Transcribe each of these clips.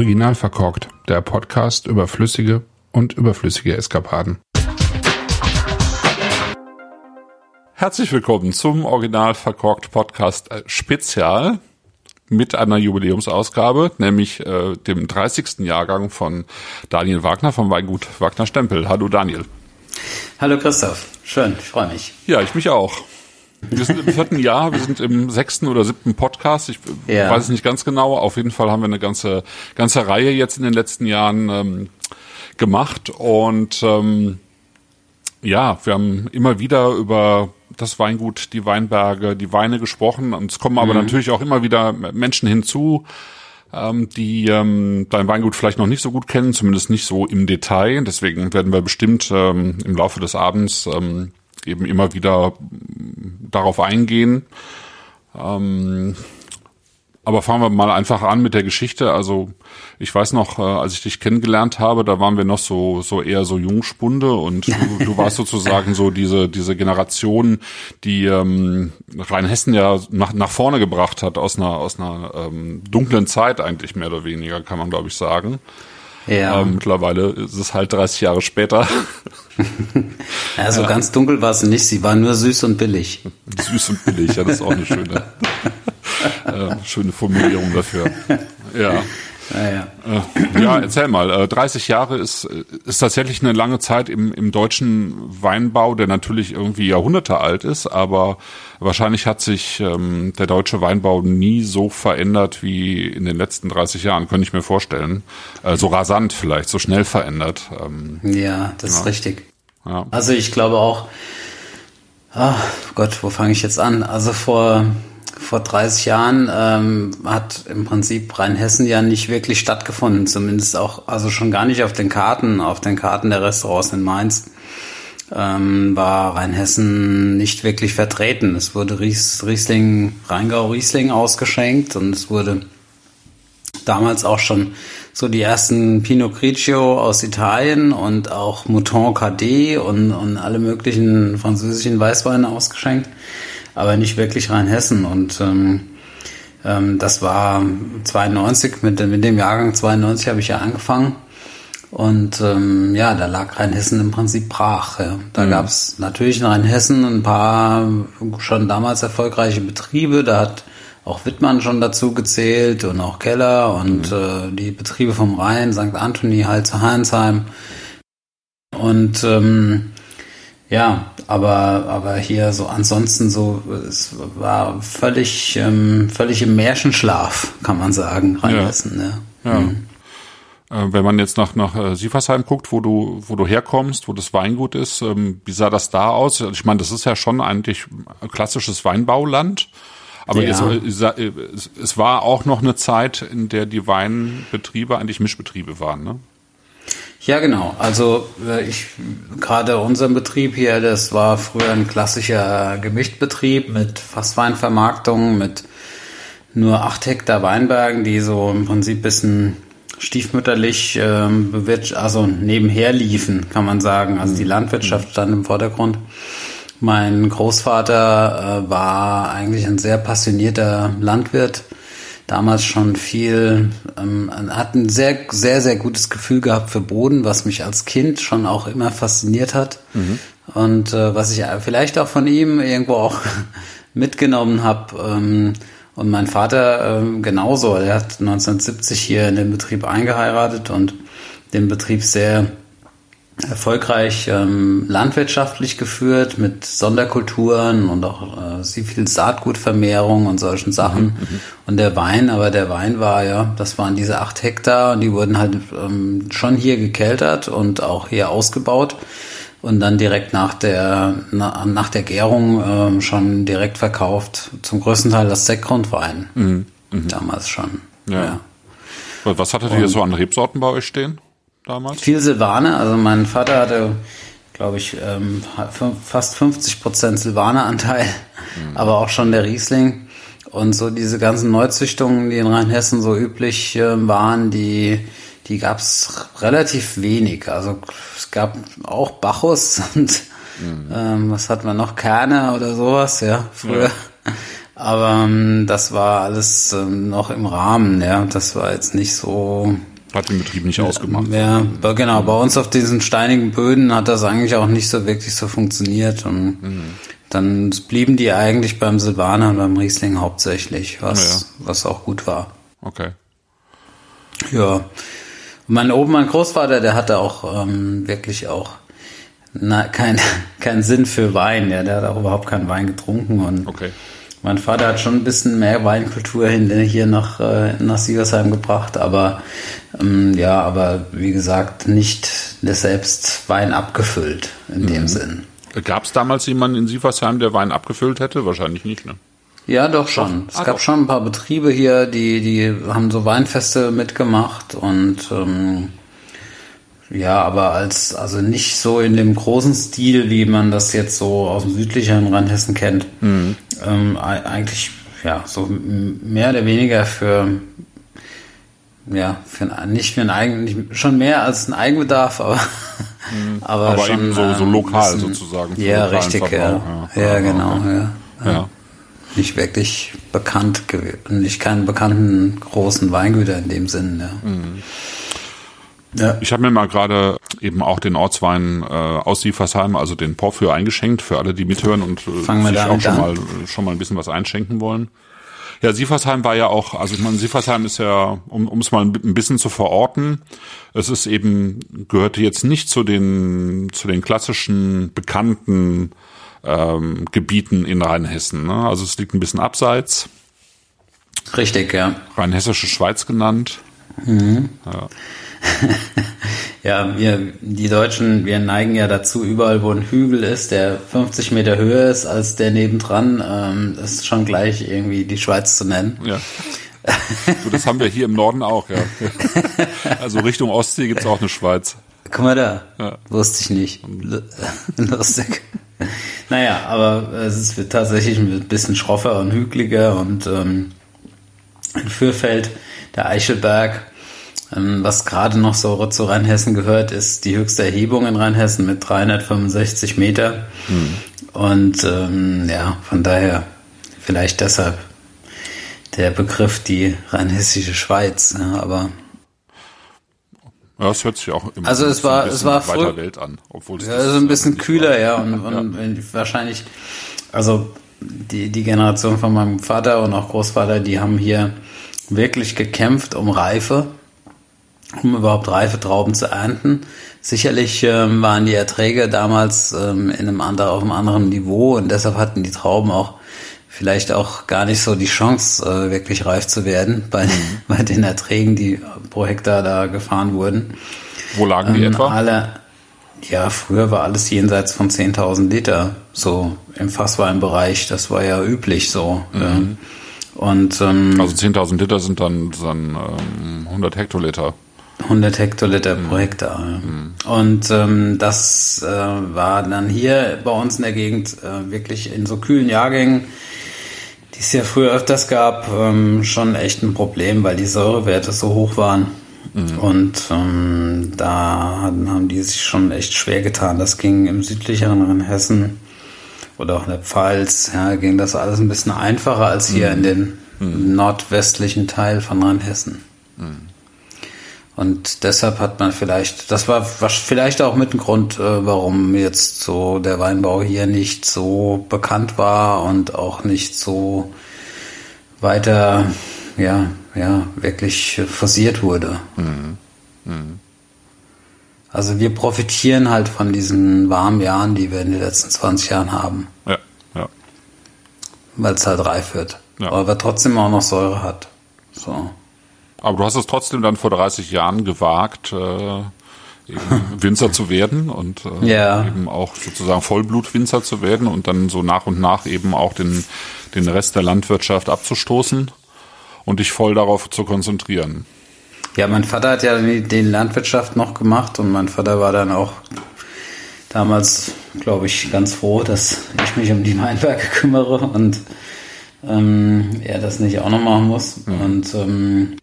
Original verkorkt, der Podcast über flüssige und überflüssige Eskapaden. Herzlich willkommen zum Original verkorkt Podcast äh, Spezial mit einer Jubiläumsausgabe, nämlich äh, dem 30. Jahrgang von Daniel Wagner vom Weingut Wagner Stempel. Hallo Daniel. Hallo Christoph, schön, ich freue mich. Ja, ich mich auch. Wir sind im vierten Jahr, wir sind im sechsten oder siebten Podcast. Ich ja. weiß es nicht ganz genau. Auf jeden Fall haben wir eine ganze, ganze Reihe jetzt in den letzten Jahren ähm, gemacht. Und ähm, ja, wir haben immer wieder über das Weingut, die Weinberge, die Weine gesprochen. Und es kommen aber mhm. natürlich auch immer wieder Menschen hinzu, ähm, die ähm, dein Weingut vielleicht noch nicht so gut kennen, zumindest nicht so im Detail. Deswegen werden wir bestimmt ähm, im Laufe des Abends ähm, eben immer wieder darauf eingehen. Ähm, aber fangen wir mal einfach an mit der Geschichte. Also ich weiß noch, äh, als ich dich kennengelernt habe, da waren wir noch so so eher so Jungspunde und du, du warst sozusagen so diese diese Generation, die ähm, Rheinhessen ja nach nach vorne gebracht hat aus einer aus einer ähm, dunklen Zeit eigentlich mehr oder weniger, kann man glaube ich sagen. Ja. Ähm, mittlerweile ist es halt 30 Jahre später. ja, so ja. ganz dunkel war es nicht. Sie war nur süß und billig. Süß und billig, ja, das ist auch eine schöne, äh, schöne Formulierung dafür. Ja. Ja, äh, ja, erzähl mal. Äh, 30 Jahre ist, ist tatsächlich eine lange Zeit im, im deutschen Weinbau, der natürlich irgendwie Jahrhunderte alt ist, aber wahrscheinlich hat sich ähm, der deutsche Weinbau nie so verändert wie in den letzten 30 Jahren, könnte ich mir vorstellen. Äh, so rasant vielleicht, so schnell verändert. Ähm, ja, das ja. ist richtig. Ja. Also ich glaube auch, oh Gott, wo fange ich jetzt an? Also vor vor 30 Jahren ähm, hat im Prinzip Rheinhessen ja nicht wirklich stattgefunden, zumindest auch, also schon gar nicht auf den Karten, auf den Karten der Restaurants in Mainz ähm, war Rheinhessen nicht wirklich vertreten. Es wurde Ries, Riesling, Rheingau Riesling ausgeschenkt und es wurde damals auch schon so die ersten Pinot Grigio aus Italien und auch Mouton KD und, und alle möglichen französischen Weißweine ausgeschenkt aber nicht wirklich Rheinhessen. Und ähm, ähm, das war 92, mit, mit dem Jahrgang 92 habe ich ja angefangen. Und ähm, ja, da lag Rheinhessen im Prinzip brach. Ja. Da mhm. gab es natürlich in Rheinhessen ein paar schon damals erfolgreiche Betriebe. Da hat auch Wittmann schon dazu gezählt und auch Keller und mhm. äh, die Betriebe vom Rhein, St. Anthony, halt zu Heinsheim. Und ähm, ja, aber, aber hier so ansonsten so, es war völlig, ähm, völlig im Märchenschlaf, kann man sagen, Rheinhessen. Ja. ja. Mhm. Äh, wenn man jetzt nach, nach äh, Siefersheim guckt, wo du, wo du herkommst, wo das Weingut ist, ähm, wie sah das da aus? Ich meine, das ist ja schon eigentlich klassisches Weinbauland. Aber ja. es, äh, es war auch noch eine Zeit, in der die Weinbetriebe eigentlich Mischbetriebe waren, ne? Ja, genau. Also äh, ich gerade unseren Betrieb hier, das war früher ein klassischer Gemischtbetrieb mit Fassweinvermarktung, mit nur acht Hektar Weinbergen, die so im Prinzip bisschen stiefmütterlich ähm, also nebenher liefen, kann man sagen. Also die mhm. Landwirtschaft stand im Vordergrund. Mein Großvater äh, war eigentlich ein sehr passionierter Landwirt damals schon viel, ähm, hat ein sehr, sehr, sehr gutes Gefühl gehabt für Boden, was mich als Kind schon auch immer fasziniert hat. Mhm. Und äh, was ich vielleicht auch von ihm irgendwo auch mitgenommen habe. Ähm, und mein Vater ähm, genauso. Er hat 1970 hier in den Betrieb eingeheiratet und den Betrieb sehr erfolgreich ähm, landwirtschaftlich geführt mit Sonderkulturen und auch äh, sehr viel Saatgutvermehrung und solchen Sachen. Mhm, und der Wein, aber der Wein war ja, das waren diese acht Hektar und die wurden halt ähm, schon hier gekeltert und auch hier ausgebaut und dann direkt nach der na, nach der Gärung ähm, schon direkt verkauft. Zum größten Teil das Sektgrundwein mhm, mhm, damals schon. Ja. ja. Was hattet ihr so an Rebsorten bei euch stehen? Damals? Viel Silvaner. Also mein Vater hatte, glaube ich, ähm, fast 50 Prozent Silvaner-Anteil, mhm. aber auch schon der Riesling. Und so diese ganzen Neuzüchtungen, die in Rheinhessen so üblich äh, waren, die, die gab es relativ wenig. Also es gab auch Bacchus und mhm. ähm, was hat man noch? Kerne oder sowas, ja, früher. Ja. Aber ähm, das war alles ähm, noch im Rahmen, ja. Das war jetzt nicht so, Hat den Betrieb nicht ausgemacht. Ja, genau. Bei uns auf diesen steinigen Böden hat das eigentlich auch nicht so wirklich so funktioniert. Und mhm. dann blieben die eigentlich beim Silvaner und beim Riesling hauptsächlich, was, ja. was auch gut war. Okay. Ja. Mein oben mein Großvater, der hatte auch ähm, wirklich auch na, kein, kein Sinn für Wein. Ja, der hat auch überhaupt keinen Wein getrunken. Und okay. Mein Vater hat schon ein bisschen mehr Weinkultur hier nach, äh, nach Siegersheim gebracht, aber ähm, ja, aber wie gesagt, nicht selbst Wein abgefüllt in mhm. dem Sinn. Gab es damals jemanden in Sieversheim, der Wein abgefüllt hätte? Wahrscheinlich nicht, ne? Ja, doch schon. Doch. Es ah, gab doch. schon ein paar Betriebe hier, die, die haben so Weinfeste mitgemacht und ähm, ja, aber als, also nicht so in dem großen Stil, wie man das jetzt so aus dem südlichen Rheinhessen kennt. Mhm. Ähm, eigentlich, ja, so mehr oder weniger für, ja, für ein, nicht für ein Eigen, schon mehr als ein Eigenbedarf, aber, mhm. aber, aber schon, eben so, so ähm, lokal bisschen, sozusagen. Ja, richtig, ja. ja. ja. genau, ja. ja. Nicht wirklich bekannt, nicht keinen bekannten großen Weingüter in dem Sinn, ja. Mhm. Ja. Ich habe mir mal gerade eben auch den Ortswein äh, aus Siefersheim, also den Porphyr eingeschenkt, für alle, die mithören und äh, sich auch schon mal, schon mal ein bisschen was einschenken wollen. Ja, Siefersheim war ja auch, also ich meine, Siefersheim ist ja, um es mal ein bisschen zu verorten, es ist eben, gehörte jetzt nicht zu den, zu den klassischen bekannten ähm, Gebieten in Rheinhessen. Ne? Also es liegt ein bisschen abseits. Richtig, ja. Rheinhessische Schweiz genannt. Mhm. Ja. ja, wir, die Deutschen, wir neigen ja dazu, überall wo ein Hügel ist, der 50 Meter höher ist als der nebendran, ähm, ist schon gleich irgendwie die Schweiz zu nennen. Ja. So, das haben wir hier im Norden auch, ja. Also Richtung Ostsee gibt's auch eine Schweiz. Guck mal da. Ja. Wusste ich nicht. Lustig. Naja, aber es ist tatsächlich ein bisschen schroffer und hügeliger und ähm, in Fürfeld, der Eichelberg, was gerade noch so zu Rheinhessen gehört, ist die höchste Erhebung in Rheinhessen mit 365 Meter. Mhm. Und ähm, ja, von daher vielleicht deshalb der Begriff die rheinhessische Schweiz. Ja, aber ja, es hört sich auch immer also es war, es war weiter Welt an, obwohl es ja, so ein bisschen kühler, ja und, und ja. wahrscheinlich, also die die Generation von meinem Vater und auch Großvater, die haben hier wirklich gekämpft um Reife um überhaupt reife Trauben zu ernten. Sicherlich ähm, waren die Erträge damals ähm, in einem anderen, auf einem anderen Niveau und deshalb hatten die Trauben auch vielleicht auch gar nicht so die Chance, äh, wirklich reif zu werden bei, mhm. bei den Erträgen, die pro Hektar da gefahren wurden. Wo lagen die ähm, etwa? Alle, ja, früher war alles jenseits von 10.000 Liter, so im Fassweinbereich. Das war ja üblich so. Mhm. Und, ähm, also 10.000 Liter sind dann, dann ähm, 100 Hektoliter. 100 Hektoliter pro Hektar. Mhm. Und ähm, das äh, war dann hier bei uns in der Gegend äh, wirklich in so kühlen Jahrgängen, die es ja früher öfters gab, ähm, schon echt ein Problem, weil die Säurewerte so hoch waren. Mhm. Und ähm, da haben die sich schon echt schwer getan. Das ging im südlicheren Hessen oder auch in der Pfalz, ja, ging das alles ein bisschen einfacher als hier mhm. in den mhm. nordwestlichen Teil von Rheinhessen. Und deshalb hat man vielleicht, das war vielleicht auch mit ein Grund, äh, warum jetzt so der Weinbau hier nicht so bekannt war und auch nicht so weiter, ja, ja, wirklich forciert wurde. Mhm. Mhm. Also wir profitieren halt von diesen warmen Jahren, die wir in den letzten 20 Jahren haben. Ja, ja. Weil es halt reif wird. Ja. Aber trotzdem auch noch Säure hat. So. Aber du hast es trotzdem dann vor 30 Jahren gewagt, äh, Winzer zu werden und äh, ja. eben auch sozusagen Vollblutwinzer zu werden und dann so nach und nach eben auch den, den Rest der Landwirtschaft abzustoßen und dich voll darauf zu konzentrieren. Ja, mein Vater hat ja die Landwirtschaft noch gemacht und mein Vater war dann auch damals, glaube ich, ganz froh, dass ich mich um die Weinberge kümmere und ähm, er das nicht auch noch machen muss. Mhm. Und ähm,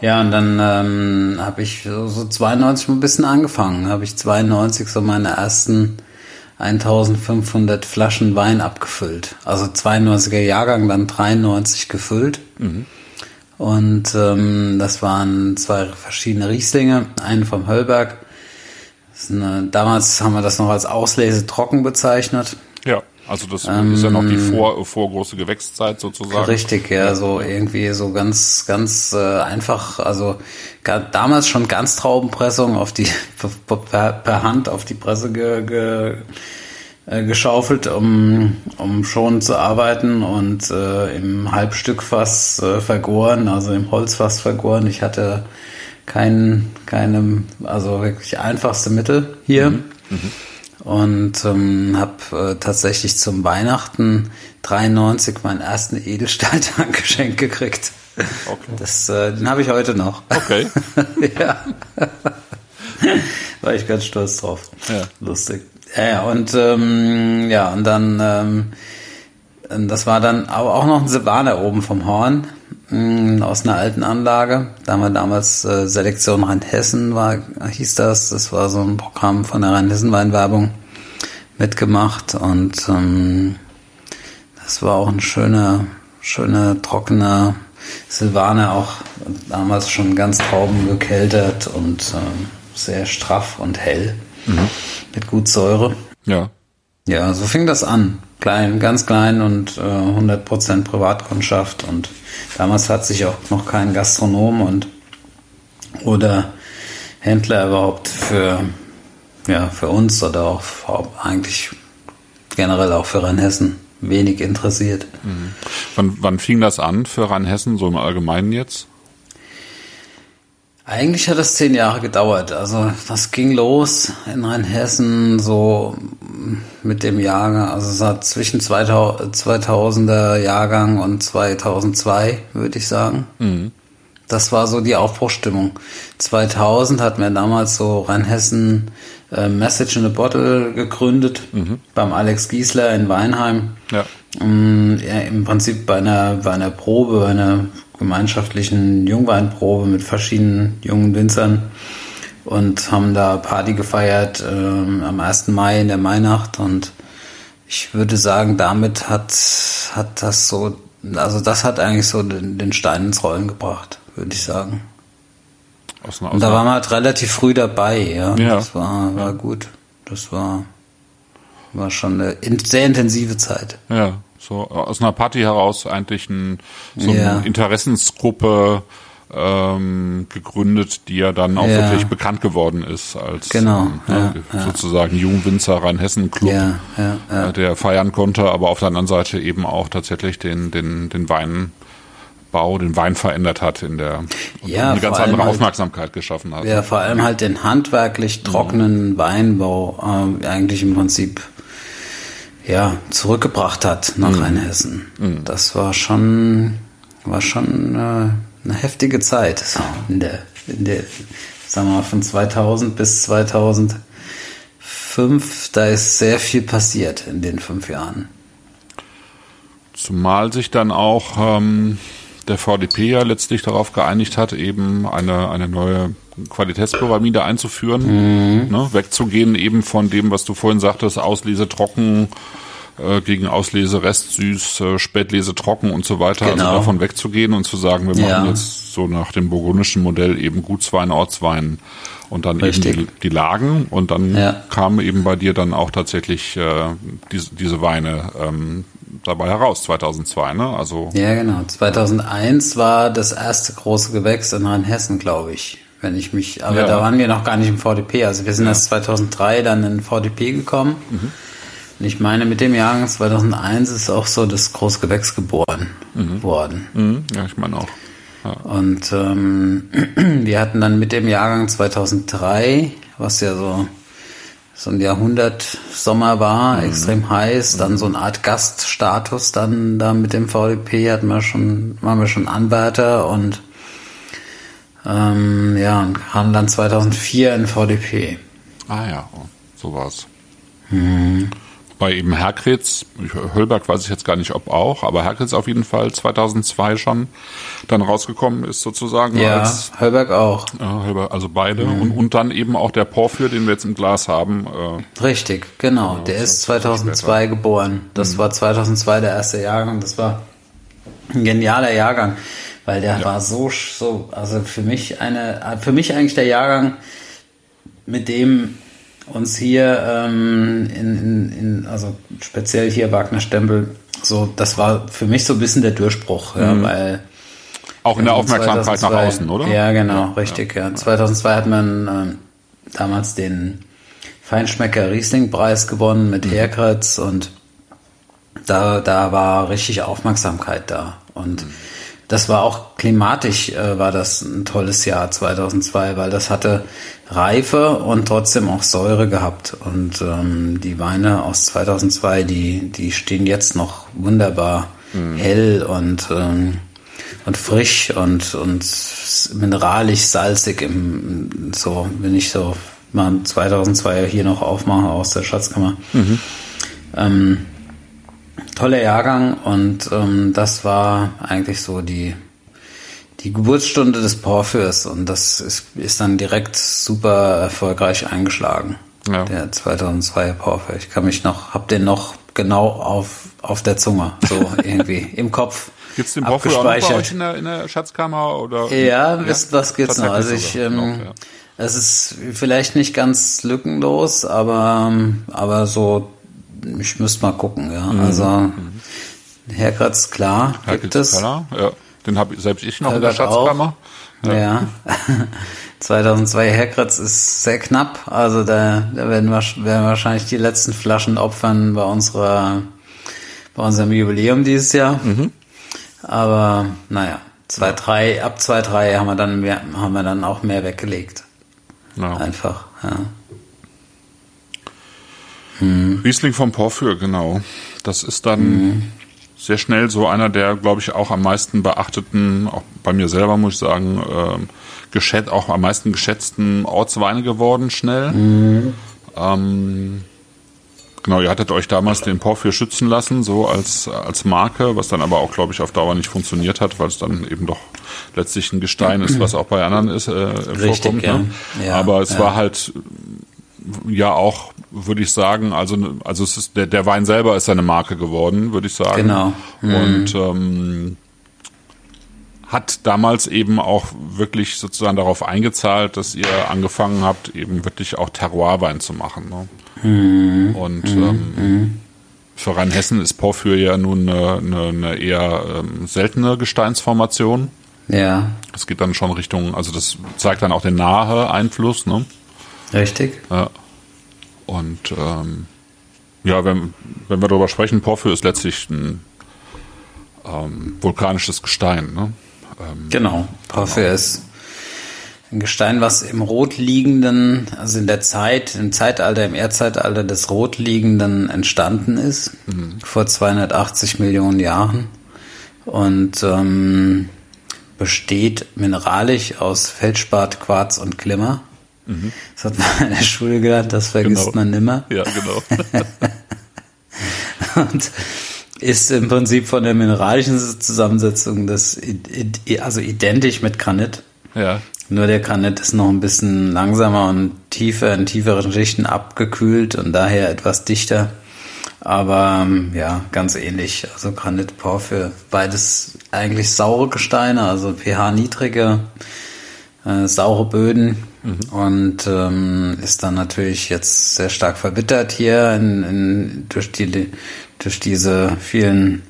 ja, und dann ähm, habe ich so, so 92 ein bisschen angefangen. Habe ich 92 so meine ersten 1500 Flaschen Wein abgefüllt. Also 92er Jahrgang, dann 93 gefüllt. Mhm. Und ähm, das waren zwei verschiedene Rieslinge, einen vom Höllberg. Eine, damals haben wir das noch als Auslese trocken bezeichnet. Also das ähm, ist ja noch die ähm, vor, vorgroße Gewächszeit sozusagen. Richtig, ja, so irgendwie so ganz, ganz äh, einfach, also damals schon ganz Traubenpressung auf die per, per Hand auf die Presse ge, ge, äh, geschaufelt, um, um schon zu arbeiten und äh, im Halbstückfass äh, vergoren, also im Holzfass vergoren. Ich hatte kein, keinem, also wirklich einfachste Mittel hier. Mhm. Mhm und ähm, habe äh, tatsächlich zum Weihnachten 93 meinen ersten Edelstahltank geschenkt gekriegt. Okay. Das, äh, den habe ich heute noch. Okay. ja. War ich ganz stolz drauf. Ja. Lustig. Ja, ja und ähm, ja, und dann ähm, das war dann aber auch noch ein Silvaner oben vom Horn aus einer alten Anlage. Da haben wir damals äh, Selektion Rheinhessen war, hieß das. Das war so ein Programm von der Rheinhessen-Weinwerbung mitgemacht und ähm, das war auch ein schöner, schöner, trockener Silvaner, auch damals schon ganz trauben gekeltert und ähm, sehr straff und hell mhm. mit gut Säure. Ja. Ja, so fing das an. Klein, ganz klein und äh, 100% Privatkundschaft und damals hat sich auch noch kein Gastronom und oder Händler überhaupt für ja, für uns oder auch eigentlich generell auch für Rheinhessen wenig interessiert. Mhm. Wann, wann fing das an für Rheinhessen, so im Allgemeinen jetzt? Eigentlich hat das zehn Jahre gedauert. Also das ging los in Rheinhessen so mit dem Jahrgang, also es hat zwischen 2000er Jahrgang und 2002, würde ich sagen. Mhm. Das war so die Aufbruchstimmung. 2000 hatten wir damals so Rheinhessen äh, Message in a Bottle gegründet mhm. beim Alex Giesler in Weinheim. Ja. Ähm, ja, Im Prinzip bei einer, bei einer Probe, bei einer gemeinschaftlichen Jungweinprobe mit verschiedenen jungen Winzern und haben da Party gefeiert ähm, am 1. Mai in der Mainacht und ich würde sagen, damit hat, hat das so, also das hat eigentlich so den, den Stein ins Rollen gebracht, würde ich sagen. Und da waren wir halt relativ früh dabei, ja. ja. Das war, war gut. Das war, war schon eine sehr intensive Zeit. Ja, so aus einer Party heraus eigentlich ein, so eine ja. Interessensgruppe ähm, gegründet, die ja dann auch ja. wirklich bekannt geworden ist als genau, ähm, ja, sozusagen Jungwinzer Rheinhessen-Club, äh, der feiern konnte, aber auf der anderen Seite eben auch tatsächlich den, den, den Wein Bau den Wein verändert hat in der ja, eine ganz andere halt, Aufmerksamkeit geschaffen hat. Ja, vor allem halt den handwerklich trockenen. Weinbau äh, eigentlich im Prinzip ja zurückgebracht hat nach mhm. Rheinhessen. Mhm. Das war schon war schon äh, eine heftige Zeit so in der in der sagen wir mal von 2000 bis 2005 da ist sehr viel passiert in den fünf Jahren. Zumal sich dann auch ähm, der VDP ja letztlich darauf geeinigt hat, eben eine, eine neue Qualitätspyramide einzuführen, mhm. ne, wegzugehen eben von dem, was du vorhin sagtest, Auslese trocken äh, gegen Auslese restsüß, äh, Spätlese trocken und so weiter, also genau. also davon wegzugehen und zu sagen, wir machen ja. jetzt so nach dem burgundischen Modell eben Gutswein, Ortswein und dann Richtig. eben die, die, Lagen und dann ja. kamen eben bei dir dann auch tatsächlich äh, diese, diese Weine ähm, dabei heraus, 2002, ne? Also ja, genau. 2001 war das erste große Gewächs in Rheinhessen, glaube ich, wenn ich mich. Aber ja. da waren wir noch gar nicht im VDP. Also wir sind ja. erst 2003 dann in VDP gekommen. Mhm. Und ich meine, mit dem Jahrgang 2001 ist auch so das große Gewächs geboren mhm. worden. Mhm. Ja, ich meine auch. Ja. Und ähm, wir hatten dann mit dem Jahrgang 2003, was ja so so ein Jahrhundert-Sommer war, mhm. extrem heiß, dann so eine Art Gaststatus dann da mit dem VDP hatten wir schon, waren wir schon Anwärter und ähm, ja, und haben dann 2004 in VDP. Ah ja, so war's. Mhm bei eben Herkritz, Höllberg weiß ich jetzt gar nicht, ob auch, aber Herkritz auf jeden Fall 2002 schon dann rausgekommen ist sozusagen. Ja, als, Höllberg auch. Ja, Höllberg, also beide mhm. und, und dann eben auch der Porphyr, den wir jetzt im Glas haben. Äh, Richtig, genau. genau der ist 2002 geboren. Das mhm. war 2002 der erste Jahrgang. Das war ein genialer Jahrgang, weil der ja. war so, so, also für mich eine, für mich eigentlich der Jahrgang, mit dem uns hier ähm, in, in, in, also speziell hier Wagner Stempel, so, das war für mich so ein bisschen der Durchbruch, ja, mhm. weil auch in der Aufmerksamkeit 2002, nach außen, oder? Ja, genau, ja, richtig. Ja. ja. 2002 hat man ähm, damals den Feinschmecker Riesling-Preis gewonnen mit mhm. Herkratz und da, da war richtig Aufmerksamkeit da. Und mhm. Das war auch klimatisch, äh, war das ein tolles Jahr 2002, weil das hatte Reife und trotzdem auch Säure gehabt. Und ähm, die Weine aus 2002, die, die stehen jetzt noch wunderbar mhm. hell und, ähm, und frisch und, und mineralisch salzig im, so, wenn ich so mal 2002 hier noch aufmache aus der Schatzkammer. Mhm. Ähm, toller Jahrgang und ähm, das war eigentlich so die die Geburtsstunde des Porphyrs und das ist, ist dann direkt super erfolgreich eingeschlagen. Ja. Der 2002 Porphyr. Ich kann mich noch, hab den noch genau auf, auf der Zunge, so irgendwie im Kopf. Gibt's den Porphyr auch noch bei euch in der, in der Schatzkammer oder? Ja, ja? Wisst, was gibt's noch? Also ich, ähm, noch, ja. es ist vielleicht nicht ganz lückenlos, aber, aber so, ich müsste mal gucken, ja. Mhm. Also, mhm. Herkratz, klar, Herkratz, gibt es. Klar, ja. Den habe selbst ich noch Herbert in der Schatzkammer. Ja. ja. 2002 Herkratz ist sehr knapp. Also da, da werden, wir, werden wahrscheinlich die letzten Flaschen opfern bei unserer bei unserem Jubiläum dieses Jahr. Mhm. Aber naja, zwei, drei, ab zwei, drei haben wir dann mehr, haben wir dann auch mehr weggelegt. Ja. Einfach, ja. Hm. Riesling vom Porphyr, genau. Das ist dann hm sehr schnell so einer der, glaube ich, auch am meisten beachteten, auch bei mir selber muss ich sagen, äh, geschätzt, auch am meisten geschätzten Ortsweine geworden, schnell. Mhm. Ähm, genau, ihr hattet euch damals den Porphyr schützen lassen, so als, als Marke, was dann aber auch, glaube ich, auf Dauer nicht funktioniert hat, weil es dann eben doch letztlich ein Gestein ist, was auch bei anderen ist, äh, Richtig, vorkommt. Ja. Ne? Ja, aber es ja. war halt ja auch, würde ich sagen, also also es ist der, der Wein selber ist seine Marke geworden, würde ich sagen. Genau. Mhm. Und ähm, hat damals eben auch wirklich sozusagen darauf eingezahlt, dass ihr angefangen habt, eben wirklich auch Terroirwein zu machen. Ne? Mhm. Und mhm. Ähm, mhm. für Rheinhessen ist Porphyr ja nun eine, eine, eine eher ähm, seltene Gesteinsformation. Ja. Es geht dann schon Richtung, also das zeigt dann auch den nahe Einfluss, ne? Richtig. Ja. Und ähm, ja, wenn, wenn wir darüber sprechen, Porphyr ist letztlich ein ähm, vulkanisches Gestein. Ne? Ähm, genau, Porphyr genau. ist ein Gestein, was im Rotliegenden, also in der Zeit, im Zeitalter, im Erdzeitalter des Rotliegenden entstanden ist, mhm. vor 280 Millionen Jahren. Und ähm, besteht mineralisch aus Feldspat, Quarz und Glimmer. Mhm. Das hat man in der Schule gelernt, das vergisst genau. man nimmer. Ja, genau. und ist im Prinzip von der mineralischen Zusammensetzung das also identisch mit Granit. Ja. Nur der Granit ist noch ein bisschen langsamer und tiefer in tieferen Schichten abgekühlt und daher etwas dichter. Aber ähm, ja, ganz ähnlich. Also Granit, Porphyr, beides eigentlich saure Gesteine, also pH niedrige, äh, saure Böden Mhm. Und ähm, ist dann natürlich jetzt sehr stark verbittert hier in, in, durch, die, durch diese vielen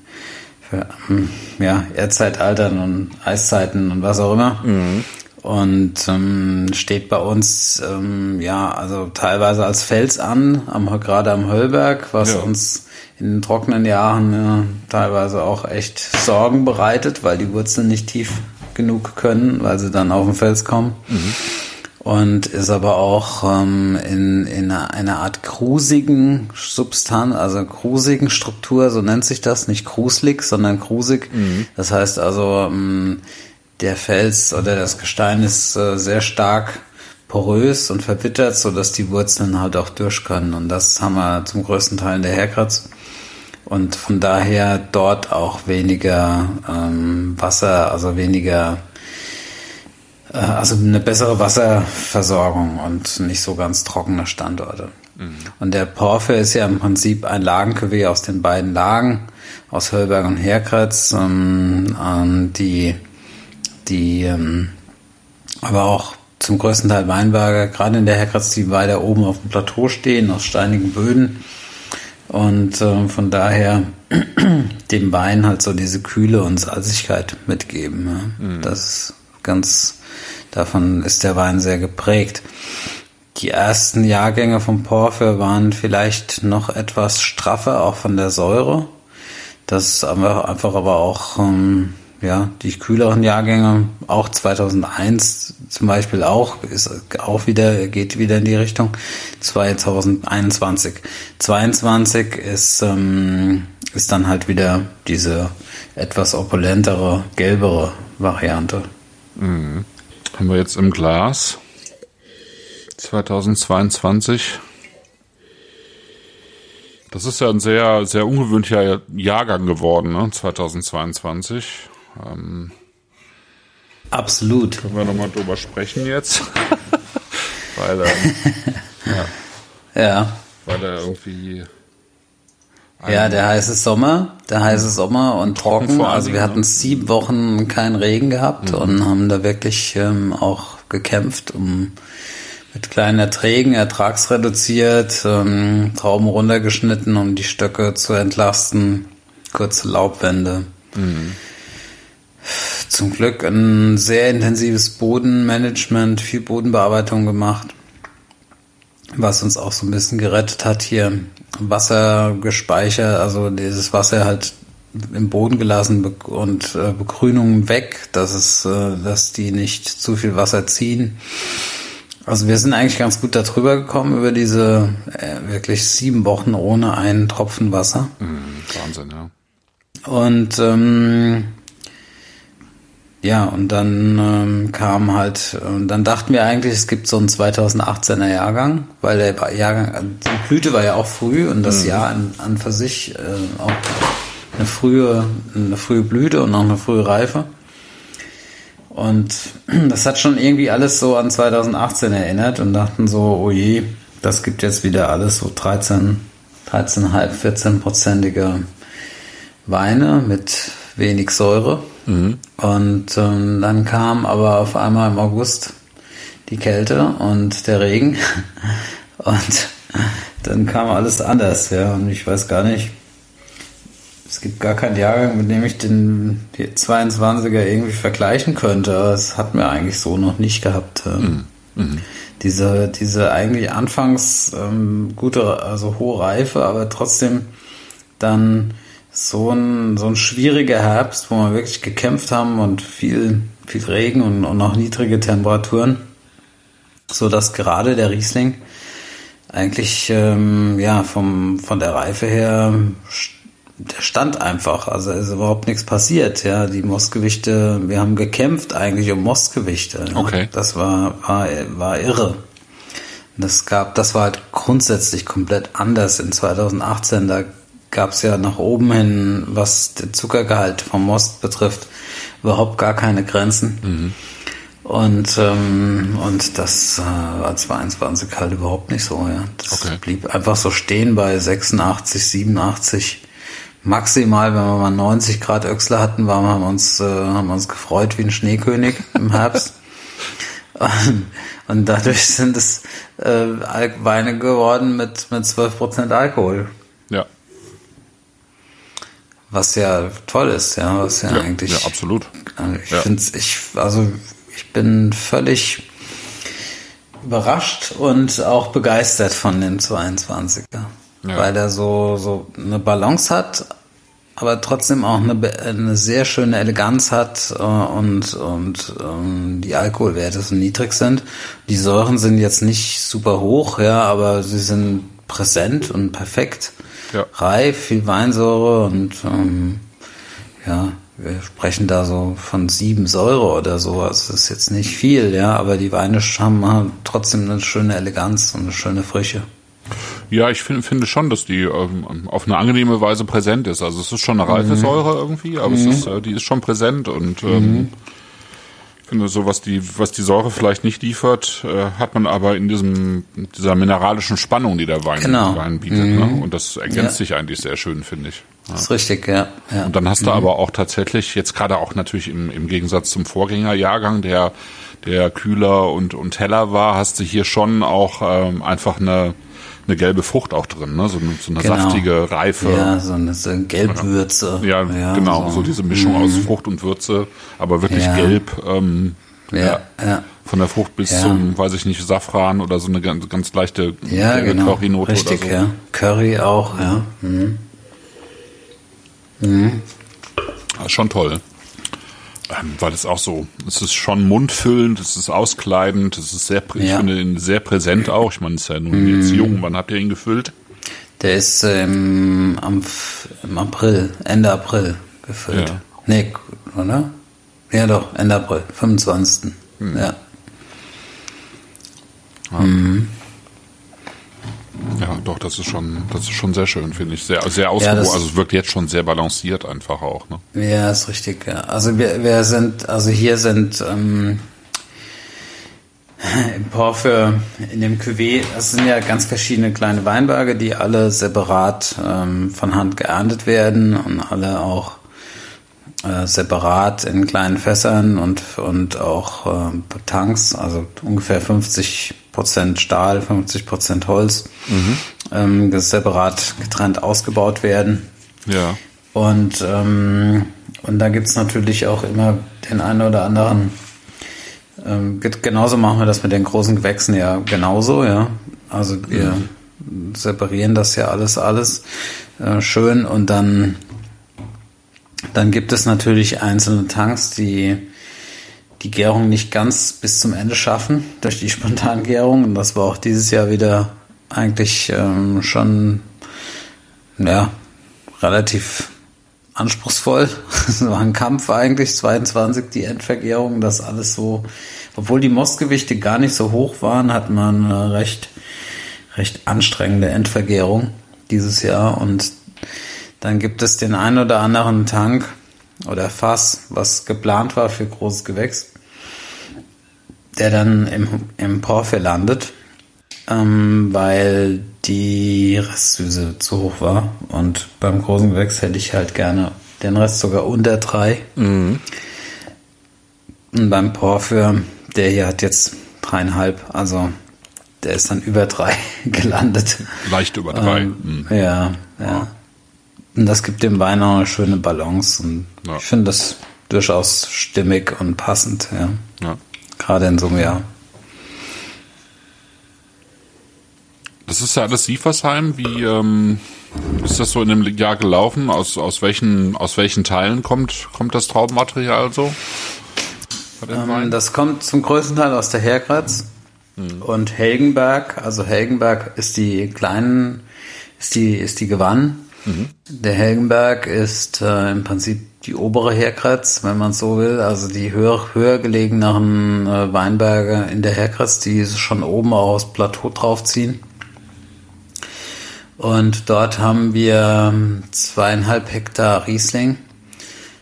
ähm, ja, Erdzeitaltern und Eiszeiten und was auch immer. Mhm. Und ähm, steht bei uns ähm, ja also teilweise als Fels an, am, gerade am Höllberg, was ja. uns in den trockenen Jahren ja, teilweise auch echt Sorgen bereitet, weil die Wurzeln nicht tief genug können, weil sie dann auf den Fels kommen. Mhm und ist aber auch ähm, in, in einer Art krusigen Substanz, also krusigen Struktur, so nennt sich das, nicht kruselig, sondern krusig. Mhm. Das heißt also, ähm, der Fels oder das Gestein ist äh, sehr stark porös und verwittert, so dass die Wurzeln halt auch durch können. Und das haben wir zum größten Teil in der Herkratz. Und von daher dort auch weniger ähm, Wasser, also weniger also eine bessere Wasserversorgung und nicht so ganz trockene Standorte. Mhm. Und der Porphyr ist ja im Prinzip ein Lagencuvée aus den beiden Lagen, aus Höllberg und Herkratz, ähm, ähm, die die ähm, aber auch zum größten Teil Weinberge, gerade in der Herkratz, die weiter oben auf dem Plateau stehen, aus steinigen Böden. Und äh, von daher dem Wein halt so diese Kühle und Salzigkeit mitgeben. Ja. Mhm. Das ist ganz, davon ist der Wein sehr geprägt. Die ersten Jahrgänge vom Porphyr waren vielleicht noch etwas straffer, auch von der Säure. Das ist einfach, einfach aber auch ähm, ja, die kühleren Jahrgänge, auch 2001 zum Beispiel auch, ist auch wieder, geht wieder in die Richtung 2021. 22 ist, ähm, ist dann halt wieder diese etwas opulentere, gelbere Variante. Mhm. Haben wir jetzt im Glas 2022. Das ist ja ein sehr, sehr ungewöhnlicher Jahrgang geworden, ne? 2022. Ähm, Absolut. Können wir nochmal drüber sprechen jetzt? weil, ähm, ja. ja. Weil er irgendwie. Ja, der heiße Sommer, der heiße Sommer und trocken. trocken also wir hatten ne? sieben Wochen keinen Regen gehabt mhm. und haben da wirklich ähm, auch gekämpft, um mit kleinen Erträgen, ertragsreduziert, ähm, Trauben runtergeschnitten, um die Stöcke zu entlasten, kurze Laubwände. Mhm zum Glück ein sehr intensives Bodenmanagement, viel Bodenbearbeitung gemacht, was uns auch so ein bisschen gerettet hat hier. Wasser gespeichert, also dieses Wasser halt im Boden gelassen und äh, Begrünungen weg, dass es, äh, dass die nicht zu viel Wasser ziehen. Also wir sind eigentlich ganz gut darüber gekommen über diese äh, wirklich sieben Wochen ohne einen Tropfen Wasser. Mhm, Wahnsinn, ja. Und ähm, ja, und dann ähm, kam halt, und dann dachten wir eigentlich, es gibt so einen 2018er Jahrgang, weil der Jahrgang, die Blüte war ja auch früh und das mhm. Jahr an, an für sich äh, auch eine frühe, eine frühe Blüte und auch eine frühe Reife. Und das hat schon irgendwie alles so an 2018 erinnert und dachten so, oh je, das gibt jetzt wieder alles so 13, 13,5, 14-prozentige Weine mit wenig Säure. Mhm. Und ähm, dann kam aber auf einmal im August die Kälte und der Regen. Und dann kam alles anders, ja. Und ich weiß gar nicht, es gibt gar keinen Jahrgang, mit dem ich den 22er irgendwie vergleichen könnte. Aber das hatten wir eigentlich so noch nicht gehabt. Mhm. Mhm. Diese, diese eigentlich anfangs ähm, gute, also hohe Reife, aber trotzdem dann so ein, so ein schwieriger Herbst, wo wir wirklich gekämpft haben und viel, viel Regen und, und auch niedrige Temperaturen, so dass gerade der Riesling eigentlich ähm, ja vom von der Reife her der stand einfach, also ist überhaupt nichts passiert, ja, die Mostgewichte, wir haben gekämpft eigentlich um Mostgewichte. Okay. Das war war war irre. Das gab, das war halt grundsätzlich komplett anders in 2018. Da gab es ja nach oben hin, was den Zuckergehalt vom Most betrifft, überhaupt gar keine Grenzen. Mhm. Und, ähm, und das äh, war 22 halt überhaupt nicht so. Ja. Das okay. blieb einfach so stehen bei 86, 87. Maximal, wenn wir mal 90 Grad Öchsler hatten, waren, haben wir uns, äh, haben uns gefreut wie ein Schneekönig im Herbst. und, und dadurch sind es äh, Weine geworden mit, mit 12% Alkohol. Was ja toll ist, ja, was ja, ja eigentlich. Ja, absolut. Ich ja. finde ich, also ich bin völlig überrascht und auch begeistert von dem 22er. Ja. Weil er so, so eine Balance hat, aber trotzdem auch eine, eine sehr schöne Eleganz hat äh, und, und ähm, die Alkoholwerte so niedrig sind. Die Säuren sind jetzt nicht super hoch, ja, aber sie sind präsent und perfekt ja. reif, viel Weinsäure und ähm, ja, wir sprechen da so von sieben Säure oder so. Also das ist jetzt nicht viel, ja, aber die Weine haben trotzdem eine schöne Eleganz und eine schöne Frische. Ja, ich find, finde schon, dass die ähm, auf eine angenehme Weise präsent ist. Also es ist schon eine reife mhm. Säure irgendwie, aber mhm. es ist, äh, die ist schon präsent und ähm, mhm so was die, was die Säure vielleicht nicht liefert, äh, hat man aber in diesem, dieser mineralischen Spannung, die der Wein, genau. Wein bietet. Ne? Mhm. Ne? Und das ergänzt ja. sich eigentlich sehr schön, finde ich. Das ist richtig, ja. ja. Und dann hast du mhm. aber auch tatsächlich, jetzt gerade auch natürlich im, im Gegensatz zum Vorgängerjahrgang, der, der kühler und, und heller war, hast du hier schon auch ähm, einfach eine, eine gelbe Frucht auch drin, ne? so, so eine genau. saftige, reife. Ja, so eine, so Gelbwürze. Ja, ja genau, so. so. diese Mischung mhm. aus Frucht und Würze, aber wirklich ja. gelb. Ähm, ja, ja, Von der Frucht bis zum, weiß ich nicht, Safran oder so eine ganz, ganz leichte ja, genau. Curry-Note Richtig, oder so. ja. Curry auch, ja. Mhm. Mhm. Ja, schon toll. Ähm, weil es auch so, es ist schon mundfüllend, es ist auskleidend, es ist sehr, ich finde ihn sehr präsent auch. Ich meine, es ist ja nun mhm. jetzt jung. Wann habt ihr ihn gefüllt? Der ist ähm, am, im April, Ende April gefüllt. Ja. Nee, oder? Ja doch, Ende April, 25. Mhm. Ja. ja. Mhm. Ja, doch, das ist schon, das ist schon sehr schön, finde ich. Sehr, sehr ausgewogen. Ja, also es wirkt jetzt schon sehr balanciert einfach auch, ne? Ja, ist richtig, ja. Also wir, wir sind, also hier sind ähm, im Porphyr, in dem Cuvée, das sind ja ganz verschiedene kleine Weinberge, die alle separat ähm, von Hand geerntet werden und alle auch äh, separat in kleinen Fässern und, und auch äh, Tanks, also ungefähr 50 Prozent Stahl, 50 Prozent Holz, mhm. ähm, separat getrennt ausgebaut werden. Ja. Und, ähm, und da gibt's natürlich auch immer den einen oder anderen. Ähm, genauso machen wir das mit den großen Gewächsen ja genauso, ja. Also wir mhm. separieren das ja alles, alles äh, schön und dann, dann gibt es natürlich einzelne Tanks, die die Gärung nicht ganz bis zum Ende schaffen durch die Spontangärung. Und das war auch dieses Jahr wieder eigentlich ähm, schon ja, relativ anspruchsvoll. Es war ein Kampf eigentlich, 22 die Endvergärung, das alles so, obwohl die Mostgewichte gar nicht so hoch waren, hat man eine recht, recht anstrengende Endvergärung dieses Jahr und dann gibt es den ein oder anderen Tank, oder Fass, was geplant war für großes Gewächs, der dann im, im Porphyr landet, ähm, weil die Restsüße zu hoch war. Und beim großen Gewächs hätte ich halt gerne den Rest sogar unter drei. Mhm. Und beim Porphyr, der hier hat jetzt dreieinhalb, also der ist dann über drei gelandet. Leicht über drei. Ähm, mhm. Ja, ja. Und das gibt dem Wein auch eine schöne Balance. Und ja. ich finde das durchaus stimmig und passend, ja. ja. Gerade in so einem Jahr. Das ist ja alles Siefersheim. Wie ähm, ist das so in dem Jahr gelaufen? Aus, aus, welchen, aus welchen Teilen kommt, kommt das Traubenmaterial so? Ähm, das kommt zum größten Teil aus der Herkratz hm. und Helgenberg. Also Helgenberg ist die kleinen, ist die, ist die Gewann Der Helgenberg ist äh, im Prinzip die obere Herkratz, wenn man so will, also die höher, höher gelegenen äh, Weinberge in der Herkratz, die schon oben aus Plateau draufziehen. Und dort haben wir zweieinhalb Hektar Riesling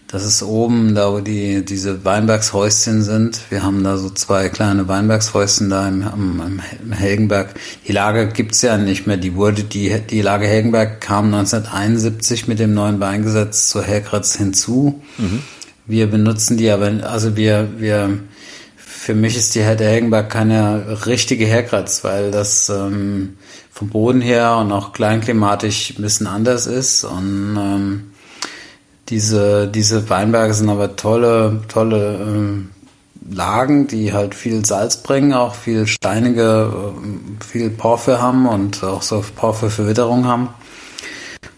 das ist oben, da wo die, diese Weinbergshäuschen sind. Wir haben da so zwei kleine Weinbergshäuschen da im, im, im Helgenberg. Die Lage gibt's ja nicht mehr. Die wurde, die, die Lage Helgenberg kam 1971 mit dem neuen Weingesetz zur Hellkratz hinzu. Mhm. Wir benutzen die aber, also wir, wir, für mich ist die der Helgenberg keine richtige Herkratz, weil das ähm, vom Boden her und auch kleinklimatisch ein bisschen anders ist und ähm, diese, diese Weinberge sind aber tolle, tolle ähm, Lagen, die halt viel Salz bringen, auch viel steinige, äh, viel Porphyr haben und auch so Porphyr-Verwitterung haben.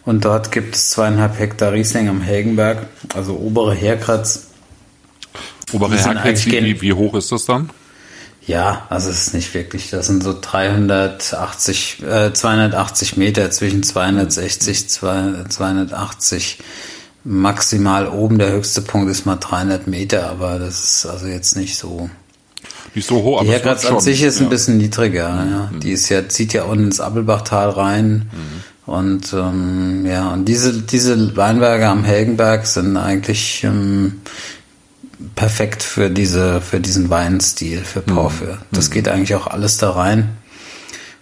Und dort gibt es zweieinhalb Hektar Riesling am Helgenberg, also obere Herkratz. Obere Herkratz, wie, wie hoch ist das dann? Ja, also es ist nicht wirklich, das sind so 380, äh, 280 Meter zwischen 260, 280 maximal oben. Der höchste Punkt ist mal 300 Meter, aber das ist also jetzt nicht so. Nicht so hoch, aber Die Herkratz an sich ist ja. ein bisschen niedriger. Ja. Mhm. Die ist ja, zieht ja unten ins Appelbachtal rein. Mhm. Und ähm, ja, und diese, diese Weinberge am Helgenberg sind eigentlich ähm, perfekt für diese, für diesen Weinstil, für Porphyr. Mhm. Das geht eigentlich auch alles da rein.